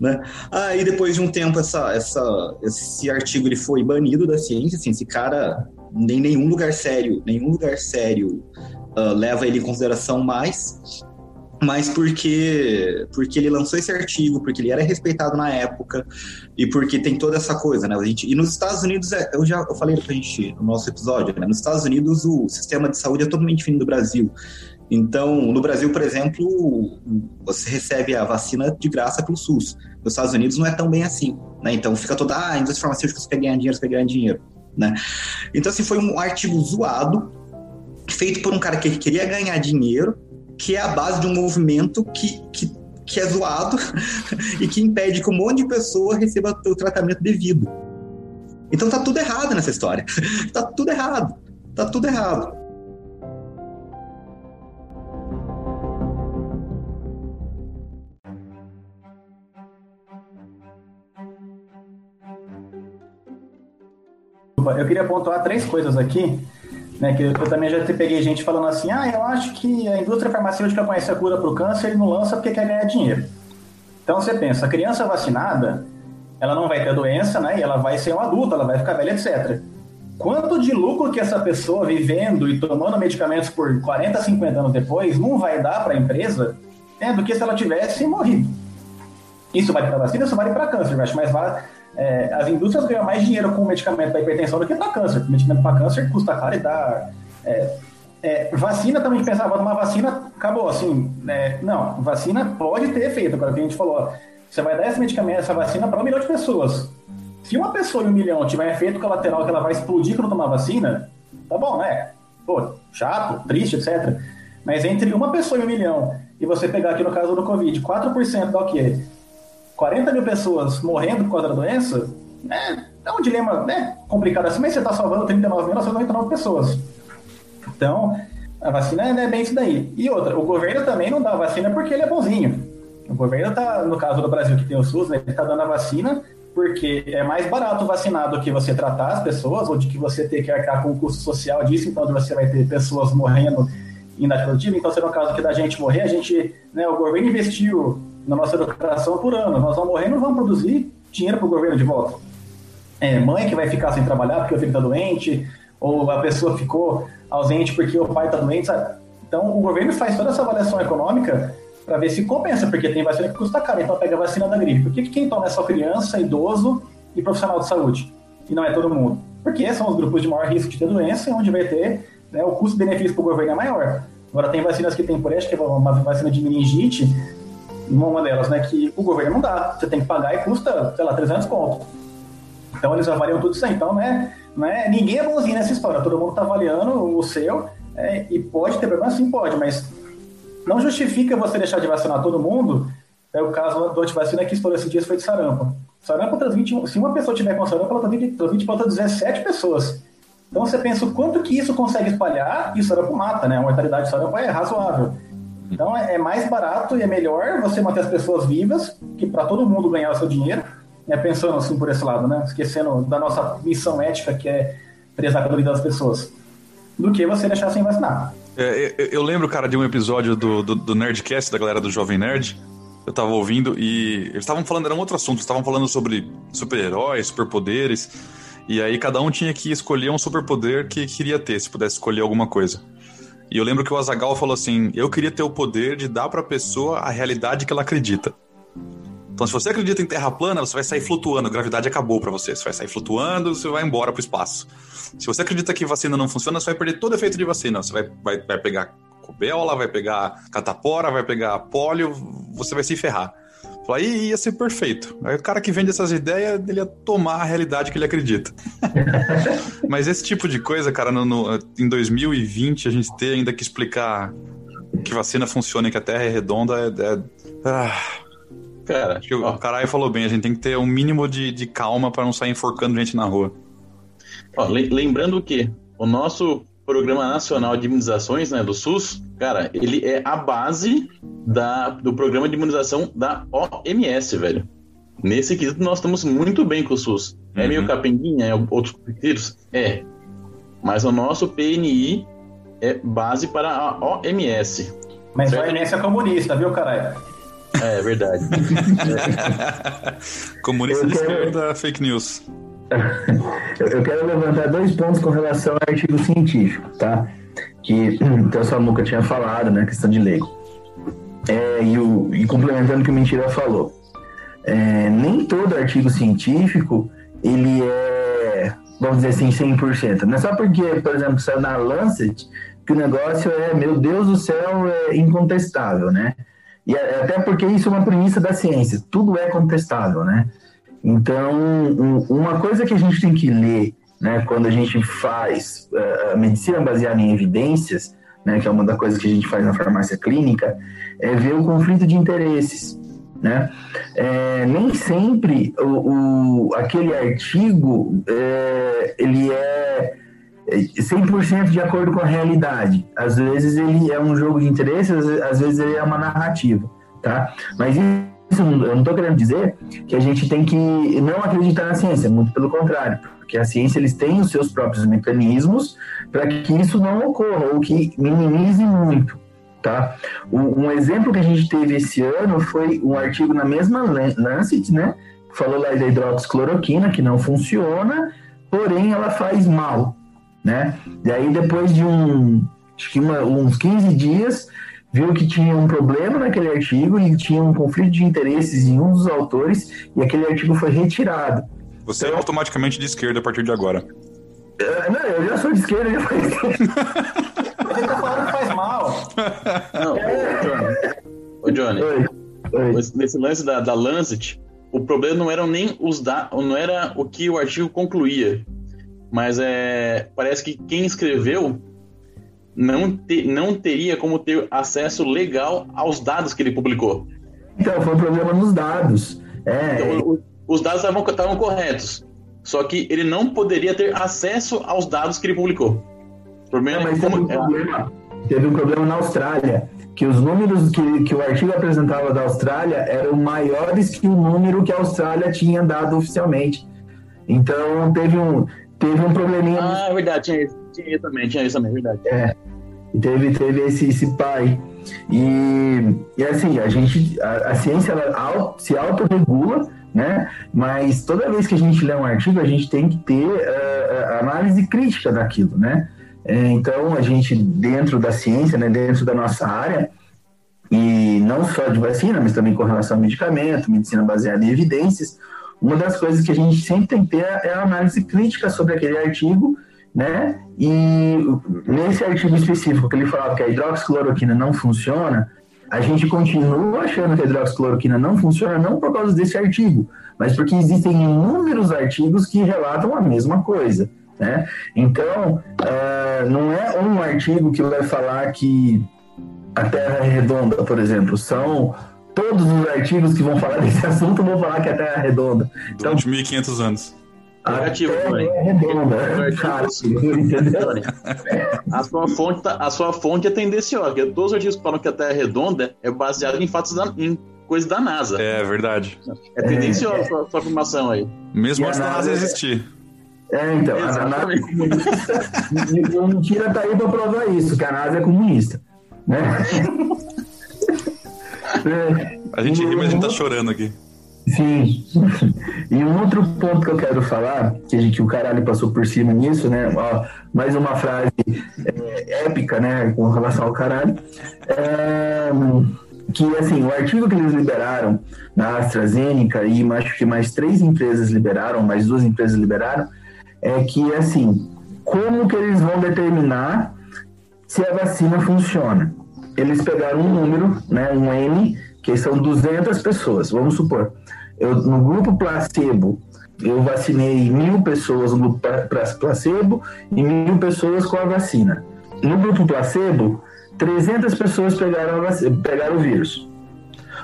né? Aí depois de um tempo essa, essa, esse artigo ele foi banido da ciência. Assim, esse cara nem nenhum lugar sério, nenhum lugar sério uh, leva ele em consideração mais mas porque porque ele lançou esse artigo, porque ele era respeitado na época e porque tem toda essa coisa, né? A gente, e nos Estados Unidos, é, eu já eu falei pra gente no nosso episódio, né? Nos Estados Unidos o sistema de saúde é totalmente diferente do Brasil. Então, no Brasil, por exemplo, você recebe a vacina de graça pelo SUS. Nos Estados Unidos não é tão bem assim, né? Então fica toda, ah, a indústria farmacêutica quer ganhar dinheiro, quer ganhar dinheiro, né? Então, assim, foi um artigo zoado, feito por um cara que queria ganhar dinheiro, que é a base de um movimento que, que, que é zoado e que impede que um monte de pessoa receba o tratamento devido. Então tá tudo errado nessa história. tá tudo errado. Tá tudo errado. Eu queria pontuar três coisas aqui né, que eu, também já peguei gente falando assim, ah, eu acho que a indústria farmacêutica conhece a cura para o câncer e não lança porque quer ganhar dinheiro. Então você pensa, a criança vacinada, ela não vai ter doença, né, e ela vai ser um adulto, ela vai ficar velha, etc. Quanto de lucro que essa pessoa vivendo e tomando medicamentos por 40, 50 anos depois não vai dar para a empresa é, do que se ela tivesse morrido. Isso vale para vacina, isso vale para câncer, eu acho mais vale é, as indústrias ganham mais dinheiro com medicamento para hipertensão do que para câncer. Medicamento para câncer custa caro e dá. É, é, vacina também pensava, tomar vacina, acabou, assim, né? não, vacina pode ter efeito, agora que a gente falou, você vai dar esse medicamento, essa vacina para um milhão de pessoas. Se uma pessoa em um milhão tiver efeito colateral que ela vai explodir quando tomar vacina, tá bom, né? Pô, chato, triste, etc. Mas entre uma pessoa e um milhão, e você pegar aqui no caso do Covid, 4% dá o quê? 40 mil pessoas morrendo por causa da doença, é, é um dilema né, complicado assim, mas você está salvando 39.999 pessoas. Então, a vacina é bem isso daí. E outra, o governo também não dá a vacina porque ele é bonzinho. O governo está, no caso do Brasil que tem o SUS, né, ele está dando a vacina porque é mais barato vacinar do que você tratar as pessoas, ou de que você ter que arcar com o custo social disso, então você vai ter pessoas morrendo inativativa. Então, se no caso aqui da gente morrer, a gente, né, o governo investiu na nossa educação por ano. Nós vamos morrer e não vamos produzir dinheiro para o governo de volta. É, mãe que vai ficar sem trabalhar porque o filho está doente, ou a pessoa ficou ausente porque o pai está doente, sabe? Então, o governo faz toda essa avaliação econômica para ver se compensa, porque tem vacina que custa caro, então pega a vacina da gripe. Por que quem toma é só criança, idoso e profissional de saúde? E não é todo mundo? Porque são os grupos de maior risco de ter doença e onde vai ter né, o custo-benefício para o governo é maior. Agora, tem vacinas que tem por eixo, que é uma vacina de meningite, uma delas, né, que o governo não dá. Você tem que pagar e custa, sei lá, 300 pontos. Então, eles avaliam tudo isso aí. Então, né, não é, ninguém é bonzinho nessa história. Todo mundo está avaliando o seu é, e pode ter problema? Sim, pode, mas não justifica você deixar de vacinar todo mundo. É o caso do antivacina que estourou esses dias foi de sarampo. Sarampo transmite, se uma pessoa tiver com sarampo, ela transmite, transmite para outras 17 pessoas. Então você pensa o quanto que isso consegue espalhar e o sarampo mata, né? A mortalidade de sarampo é razoável. Então é, é mais barato e é melhor você manter as pessoas vivas, que para todo mundo ganhar o seu dinheiro, né? pensando assim por esse lado, né? Esquecendo da nossa missão ética que é prezar pela vida das pessoas, do que você deixar sem vacinar. É, eu, eu lembro, cara, de um episódio do, do, do Nerdcast, da galera do Jovem Nerd. Eu tava ouvindo e eles estavam falando, era um outro assunto, estavam falando sobre super-heróis, superpoderes. E aí cada um tinha que escolher um superpoder que queria ter, se pudesse escolher alguma coisa. E eu lembro que o Azagal falou assim: eu queria ter o poder de dar pra pessoa a realidade que ela acredita. Então, se você acredita em terra plana, você vai sair flutuando, a gravidade acabou para você. Você vai sair flutuando, você vai embora pro espaço. Se você acredita que vacina não funciona, você vai perder todo o efeito de vacina. Você vai, vai, vai pegar rubéola, vai pegar catapora, vai pegar pólio, você vai se ferrar. Aí ia ser perfeito. Aí o cara que vende essas ideias, ele ia tomar a realidade que ele acredita. Mas esse tipo de coisa, cara, no, no, em 2020, a gente ter ainda que explicar que vacina funciona e que a Terra é redonda é. é ah, cara, acho que o caralho falou bem, a gente tem que ter um mínimo de, de calma para não sair enforcando gente na rua. Ó, lembrando que o nosso Programa Nacional de Imunizações, né, do SUS, cara, ele é a base da, do programa de imunização da OMS, velho. Nesse quesito, nós estamos muito bem com o SUS. É meio uhum. capenguinha, é outros quesitos? É. Mas o nosso PNI é base para a OMS. Mas certo? a OMS é comunista, viu, caralho? É, é verdade. é. Comunista de esquerda, fake news. Eu quero levantar dois pontos com relação ao artigo científico, tá? Que até o Samuca tinha falado, né? Questão de leigo. É, e, o, e complementando o que o Mentira falou. É, nem todo artigo científico ele é, vamos dizer assim, 100%. Não é só porque, por exemplo, saiu na Lancet que o negócio é, meu Deus do céu, é incontestável, né? E até porque isso é uma premissa da ciência, tudo é contestável, né? Então, uma coisa que a gente tem que ler, né, quando a gente faz uh, medicina baseada em evidências, né, que é uma das coisas que a gente faz na farmácia clínica, é ver o conflito de interesses. Né? É, nem sempre o, o aquele artigo é, ele é 100% de acordo com a realidade. Às vezes ele é um jogo de interesses, às vezes ele é uma narrativa, tá? Mas eu não estou querendo dizer que a gente tem que não acreditar na ciência, muito pelo contrário, porque a ciência eles têm os seus próprios mecanismos para que isso não ocorra ou que minimize muito. Tá? Um exemplo que a gente teve esse ano foi um artigo na mesma Lancet, né? Falou lá da hidroxicloroquina, que não funciona, porém ela faz mal, né? E aí depois de um, acho que uma, uns 15 dias, viu que tinha um problema naquele artigo e tinha um conflito de interesses em um dos autores e aquele artigo foi retirado. Você então, é automaticamente de esquerda a partir de agora. Uh, não, eu já sou de esquerda, já faz Você tá falando que faz mal. Não, ô Johnny. Oi. Oi. Nesse lance da, da Lancet, o problema não eram nem os dados, não era o que o artigo concluía, mas é parece que quem escreveu não, te, não teria como ter acesso legal aos dados que ele publicou. Então, foi um problema nos dados. É, então, os dados estavam corretos. Só que ele não poderia ter acesso aos dados que ele publicou. O problema não, é como... teve, um problema, teve um problema na Austrália, que os números que, que o artigo apresentava da Austrália eram maiores que o número que a Austrália tinha dado oficialmente. Então teve um, teve um probleminha. Ah, é verdade, tinha isso, tinha também, tinha isso também, é verdade. É. Teve, teve esse, esse pai. E, e assim, a gente, a, a ciência ela se autorregula, né? Mas toda vez que a gente lê um artigo, a gente tem que ter uh, análise crítica daquilo, né? É, então, a gente, dentro da ciência, né, dentro da nossa área, e não só de vacina, mas também com relação ao medicamento, medicina baseada em evidências, uma das coisas que a gente sempre tem que ter é a análise crítica sobre aquele artigo né? E nesse artigo específico que ele falava que a hidroxicloroquina não funciona, a gente continua achando que a hidroxicloroquina não funciona não por causa desse artigo, mas porque existem inúmeros artigos que relatam a mesma coisa, né? Então, uh, não é um artigo que vai falar que a Terra é redonda, por exemplo, são todos os artigos que vão falar desse assunto vão falar que a Terra é redonda. Então, 1.500 anos. Negativo, Tony. É redonda. a sua fonte, tá, a sua fonte é tendenciosa, porque todos os artigos que falam que a Terra é redonda é baseado em fatos da, em coisas da NASA. É verdade. É tendenciosa é. a sua, sua afirmação aí. Mesmo antes da NASA existir. É, então, a NASA é comunista. e o mentira tá aí pra provar isso, que a NASA é comunista. Né? É, A gente ri, mas a gente tá e- chorando aqui. Sim. E um outro ponto que eu quero falar, que, que o caralho passou por cima nisso, né? Ó, mais uma frase é, épica, né? Com relação ao caralho. É, que, assim, o artigo que eles liberaram na AstraZeneca e acho que mais três empresas liberaram, mais duas empresas liberaram, é que, assim, como que eles vão determinar se a vacina funciona? Eles pegaram um número, né, um N, que são 200 pessoas, vamos supor. Eu, no grupo placebo, eu vacinei mil pessoas no grupo pla- pla- placebo e mil pessoas com a vacina. No grupo placebo, 300 pessoas pegaram, a vaci- pegaram o vírus.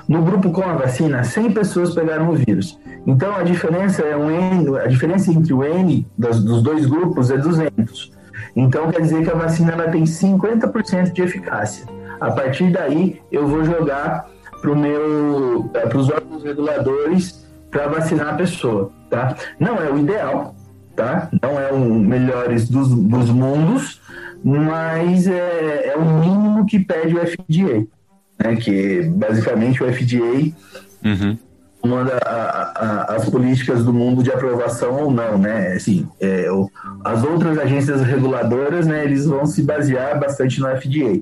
No grupo com a vacina, 100 pessoas pegaram o vírus. Então a diferença é um N, a diferença entre o N das- dos dois grupos é 200. Então quer dizer que a vacina ela tem 50% de eficácia. A partir daí eu vou jogar para meu para os órgãos reguladores para vacinar a pessoa, tá? Não é o ideal, tá? Não é o melhores dos, dos mundos, mas é, é o mínimo que pede o FDA, né? Que basicamente o FDA Uhum. Manda a- a- as políticas do mundo de aprovação ou não, né? Assim, é, o- as outras agências reguladoras, né, eles vão se basear bastante no FDA.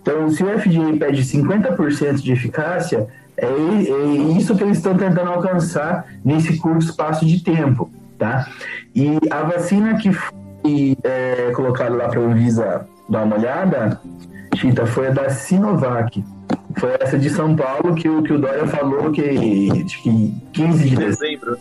Então, se o FDA pede 50% de eficácia, é, é isso que eles estão tentando alcançar nesse curto espaço de tempo, tá? E a vacina que foi é, colocada lá para a Anvisa dar uma olhada, Chita, foi a da Sinovac. Foi essa de São Paulo que o, que o Dória falou que, que 15 de dezembro.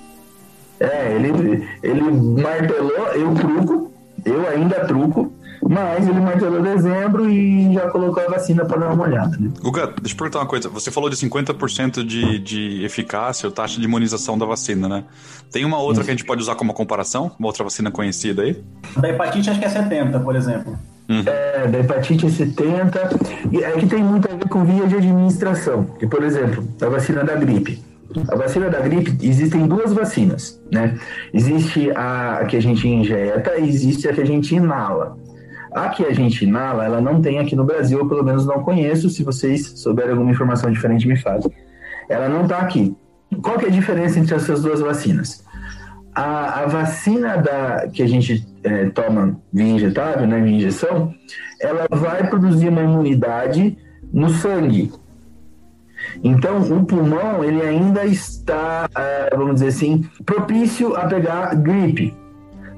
É, ele, ele martelou, eu truco, eu ainda truco, mas ele martelou dezembro e já colocou a vacina para dar uma olhada, né? Guga, deixa eu perguntar uma coisa. Você falou de 50% de, de eficácia ou taxa de imunização da vacina, né? Tem uma outra que a gente pode usar como comparação? Uma outra vacina conhecida aí? Da hepatite acho que é 70, por exemplo. É, da hepatite é 70, e é que tem muito a ver com via de administração. Que, por exemplo, a vacina da gripe. A vacina da gripe, existem duas vacinas, né? Existe a que a gente injeta e existe a que a gente inala. A que a gente inala, ela não tem aqui no Brasil, eu pelo menos não conheço. Se vocês souberem alguma informação diferente, me falem. Ela não está aqui. Qual que é a diferença entre essas duas vacinas? A, a vacina da, que a gente é, toma via injetável, né, via injeção, ela vai produzir uma imunidade no sangue. Então, o pulmão, ele ainda está, é, vamos dizer assim, propício a pegar gripe.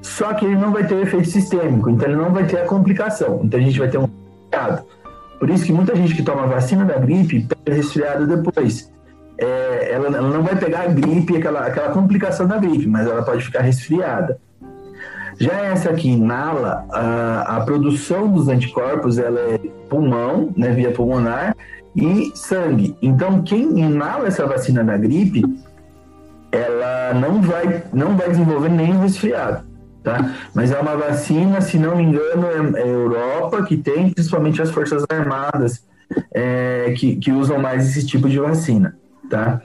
Só que ele não vai ter efeito sistêmico, então ele não vai ter a complicação. Então a gente vai ter um resfriado. Por isso que muita gente que toma vacina da gripe pega resfriado depois. É, ela, ela não vai pegar a gripe, aquela, aquela complicação da gripe, mas ela pode ficar resfriada. Já essa que inala, a, a produção dos anticorpos ela é pulmão, né, via pulmonar, e sangue. Então, quem inala essa vacina da gripe, ela não vai, não vai desenvolver nenhum resfriado. Tá? Mas é uma vacina, se não me engano, é, é Europa que tem, principalmente as Forças Armadas, é, que, que usam mais esse tipo de vacina. Tá?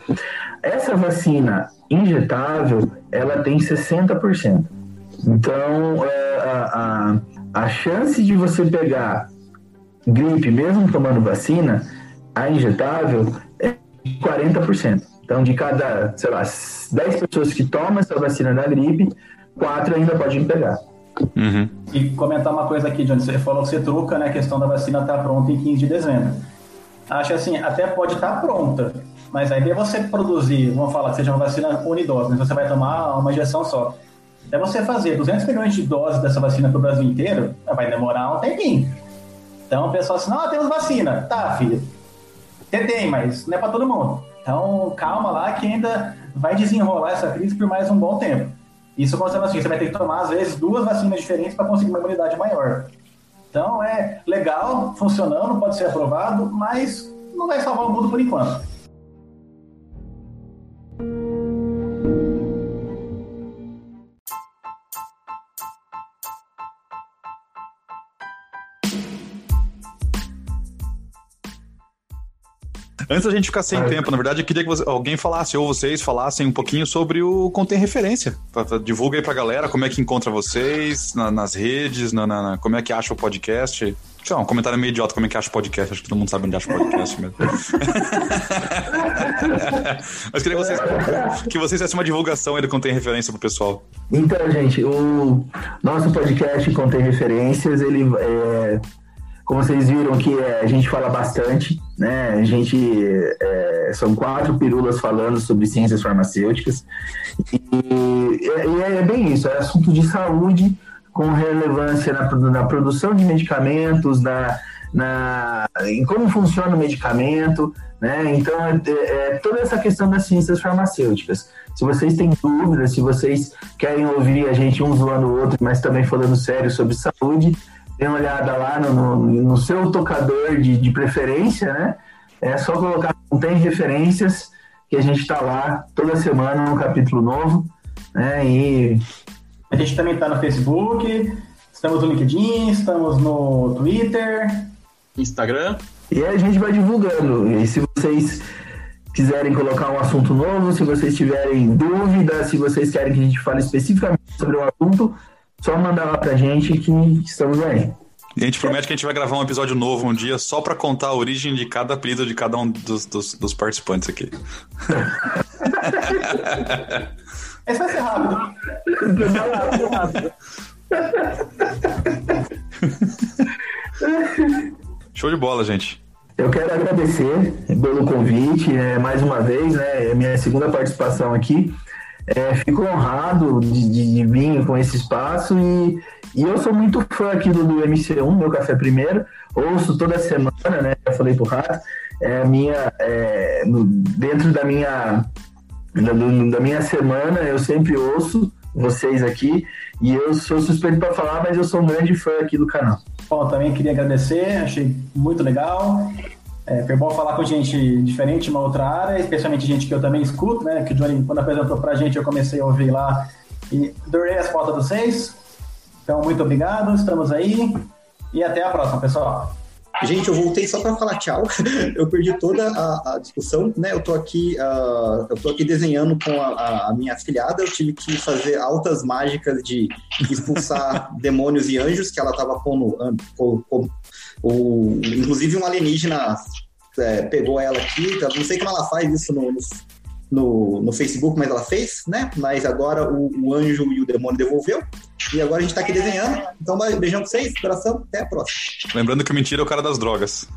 Essa vacina injetável, ela tem 60%. Então, é, a, a, a chance de você pegar gripe, mesmo tomando vacina, a injetável é 40%. Então, de cada, sei lá, 10 pessoas que tomam essa vacina da gripe, 4 ainda podem pegar. Uhum. E comentar uma coisa aqui, Johnny, você falou que você truca, né? A questão da vacina estar pronta em 15 de dezembro. Acho assim, até pode estar pronta, mas a ideia é você produzir, vamos falar que seja uma vacina unidose, né? Você vai tomar uma injeção só. Até você fazer 200 milhões de doses dessa vacina para o Brasil inteiro, vai demorar um tempinho. Então o pessoal assim, não, temos vacina. Tá, filho. Tem, mas não é para todo mundo. Então calma lá que ainda vai desenrolar essa crise por mais um bom tempo. Isso considerando assim, você vai ter que tomar, às vezes, duas vacinas diferentes para conseguir uma imunidade maior. Então é legal, funcionando, pode ser aprovado, mas não vai salvar o mundo por enquanto. Antes da gente ficar sem tempo, na verdade, eu queria que você- alguém falasse, ou vocês falassem um pouquinho sobre o Contém Referência. Tá- tá- Divulga aí pra galera como é que encontra vocês na- nas redes, na- na- como é que acha o podcast. Sei lá, um comentário meio idiota, como é que acha o podcast. Acho que todo mundo sabe onde acha o podcast mesmo. Mas queria que vocês, que vocês fizessem uma divulgação aí do Contém Referência pro pessoal. Então, gente, o nosso podcast contém referências, ele é, como vocês viram que é, a gente fala bastante, né? A gente é, são quatro pirulas falando sobre ciências farmacêuticas e, e é, é bem isso, é assunto de saúde com relevância na, na produção de medicamentos, na, na em como funciona o medicamento, né? Então é, é toda essa questão das ciências farmacêuticas. Se vocês têm dúvidas, se vocês querem ouvir a gente um zoando o outro, mas também falando sério sobre saúde, dê uma olhada lá no, no, no seu tocador de, de preferência, né? É só colocar tem referências que a gente está lá toda semana um capítulo novo, né? E A gente também está no Facebook, estamos no LinkedIn, estamos no Twitter. Instagram. E aí a gente vai divulgando. E se vocês quiserem colocar um assunto novo, se vocês tiverem dúvidas, se vocês querem que a gente fale especificamente sobre um assunto, só mandar lá pra gente que estamos aí. E a gente promete que a gente vai gravar um episódio novo um dia só pra contar a origem de cada apelido de cada um dos, dos, dos participantes aqui. Esse vai ser rápido. Show de bola, gente. Eu quero agradecer pelo convite, é, mais uma vez, né? É a minha segunda participação aqui. É, fico honrado de, de- de vir com esse espaço e, e eu sou muito fã aqui do, do MC1, meu café primeiro. Ouço toda semana, né? Já falei pro Rato. É minha, é, no- dentro da minha, da, do- da minha semana, eu sempre ouço vocês aqui e eu sou suspeito para falar, mas eu sou um grande fã aqui do canal. Bom, também queria agradecer, achei muito legal. É, foi bom falar com gente diferente uma outra área, especialmente gente que eu também escuto, né? Que o Johnny, quando apresentou pra gente, eu comecei a ouvir lá e adorei as fotos de vocês. Então, muito obrigado, estamos aí e até a próxima, pessoal. Gente, eu voltei só para falar tchau. Eu perdi toda a, a discussão, né? Eu tô aqui, ah, eu tô aqui desenhando com a, a- minha afilhada. Eu tive que fazer altas mágicas de expulsar demônios e anjos que ela tava pondo, com, com- o, inclusive um alienígena é, pegou ela aqui. tá? Não sei como ela faz isso no, no, no, Facebook, mas ela fez, né? Mas agora o, o anjo e o demônio devolveu. E agora a gente tá aqui desenhando. Então, beijão pra vocês, coração, até a próxima. Lembrando que o mentira é o cara das drogas.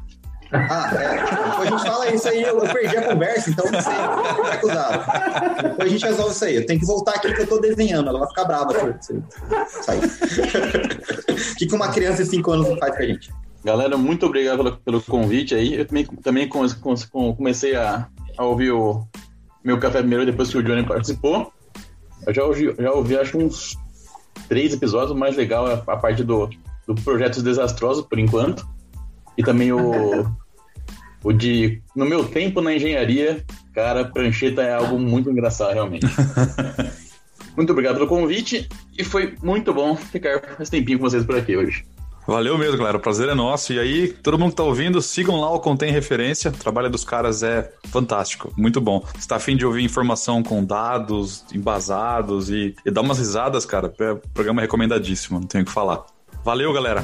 Ah, é. Depois a gente fala isso aí, eu, perdi a conversa, então não sei o que é acusado. Depois a gente resolve isso aí. Eu tenho que voltar aqui que eu tô desenhando, ela vai ficar brava se eu sair. O que, que uma criança de 5 anos faz com a gente? Galera, muito obrigado pelo, pelo convite aí. Eu também, também com- com- com- comecei a, a ouvir o meu café primeiro depois que o Johnny participou. Eu já ouvi, já ouvi acho uns três episódios. O mais legal é a parte do, do Projetos Desastrosos, por enquanto. E também o, o de No meu tempo na engenharia, cara, prancheta é algo muito engraçado, realmente. muito obrigado pelo convite e foi muito bom ficar esse tempinho com vocês por aqui hoje. Valeu mesmo, galera. O prazer é nosso. E aí, todo mundo que tá ouvindo, sigam lá o Contém Referência. O trabalho dos caras é fantástico, muito bom. Se tá afim de ouvir informação com dados embasados e, e dar umas risadas, cara, é um programa recomendadíssimo, não tenho o que falar. Valeu, galera.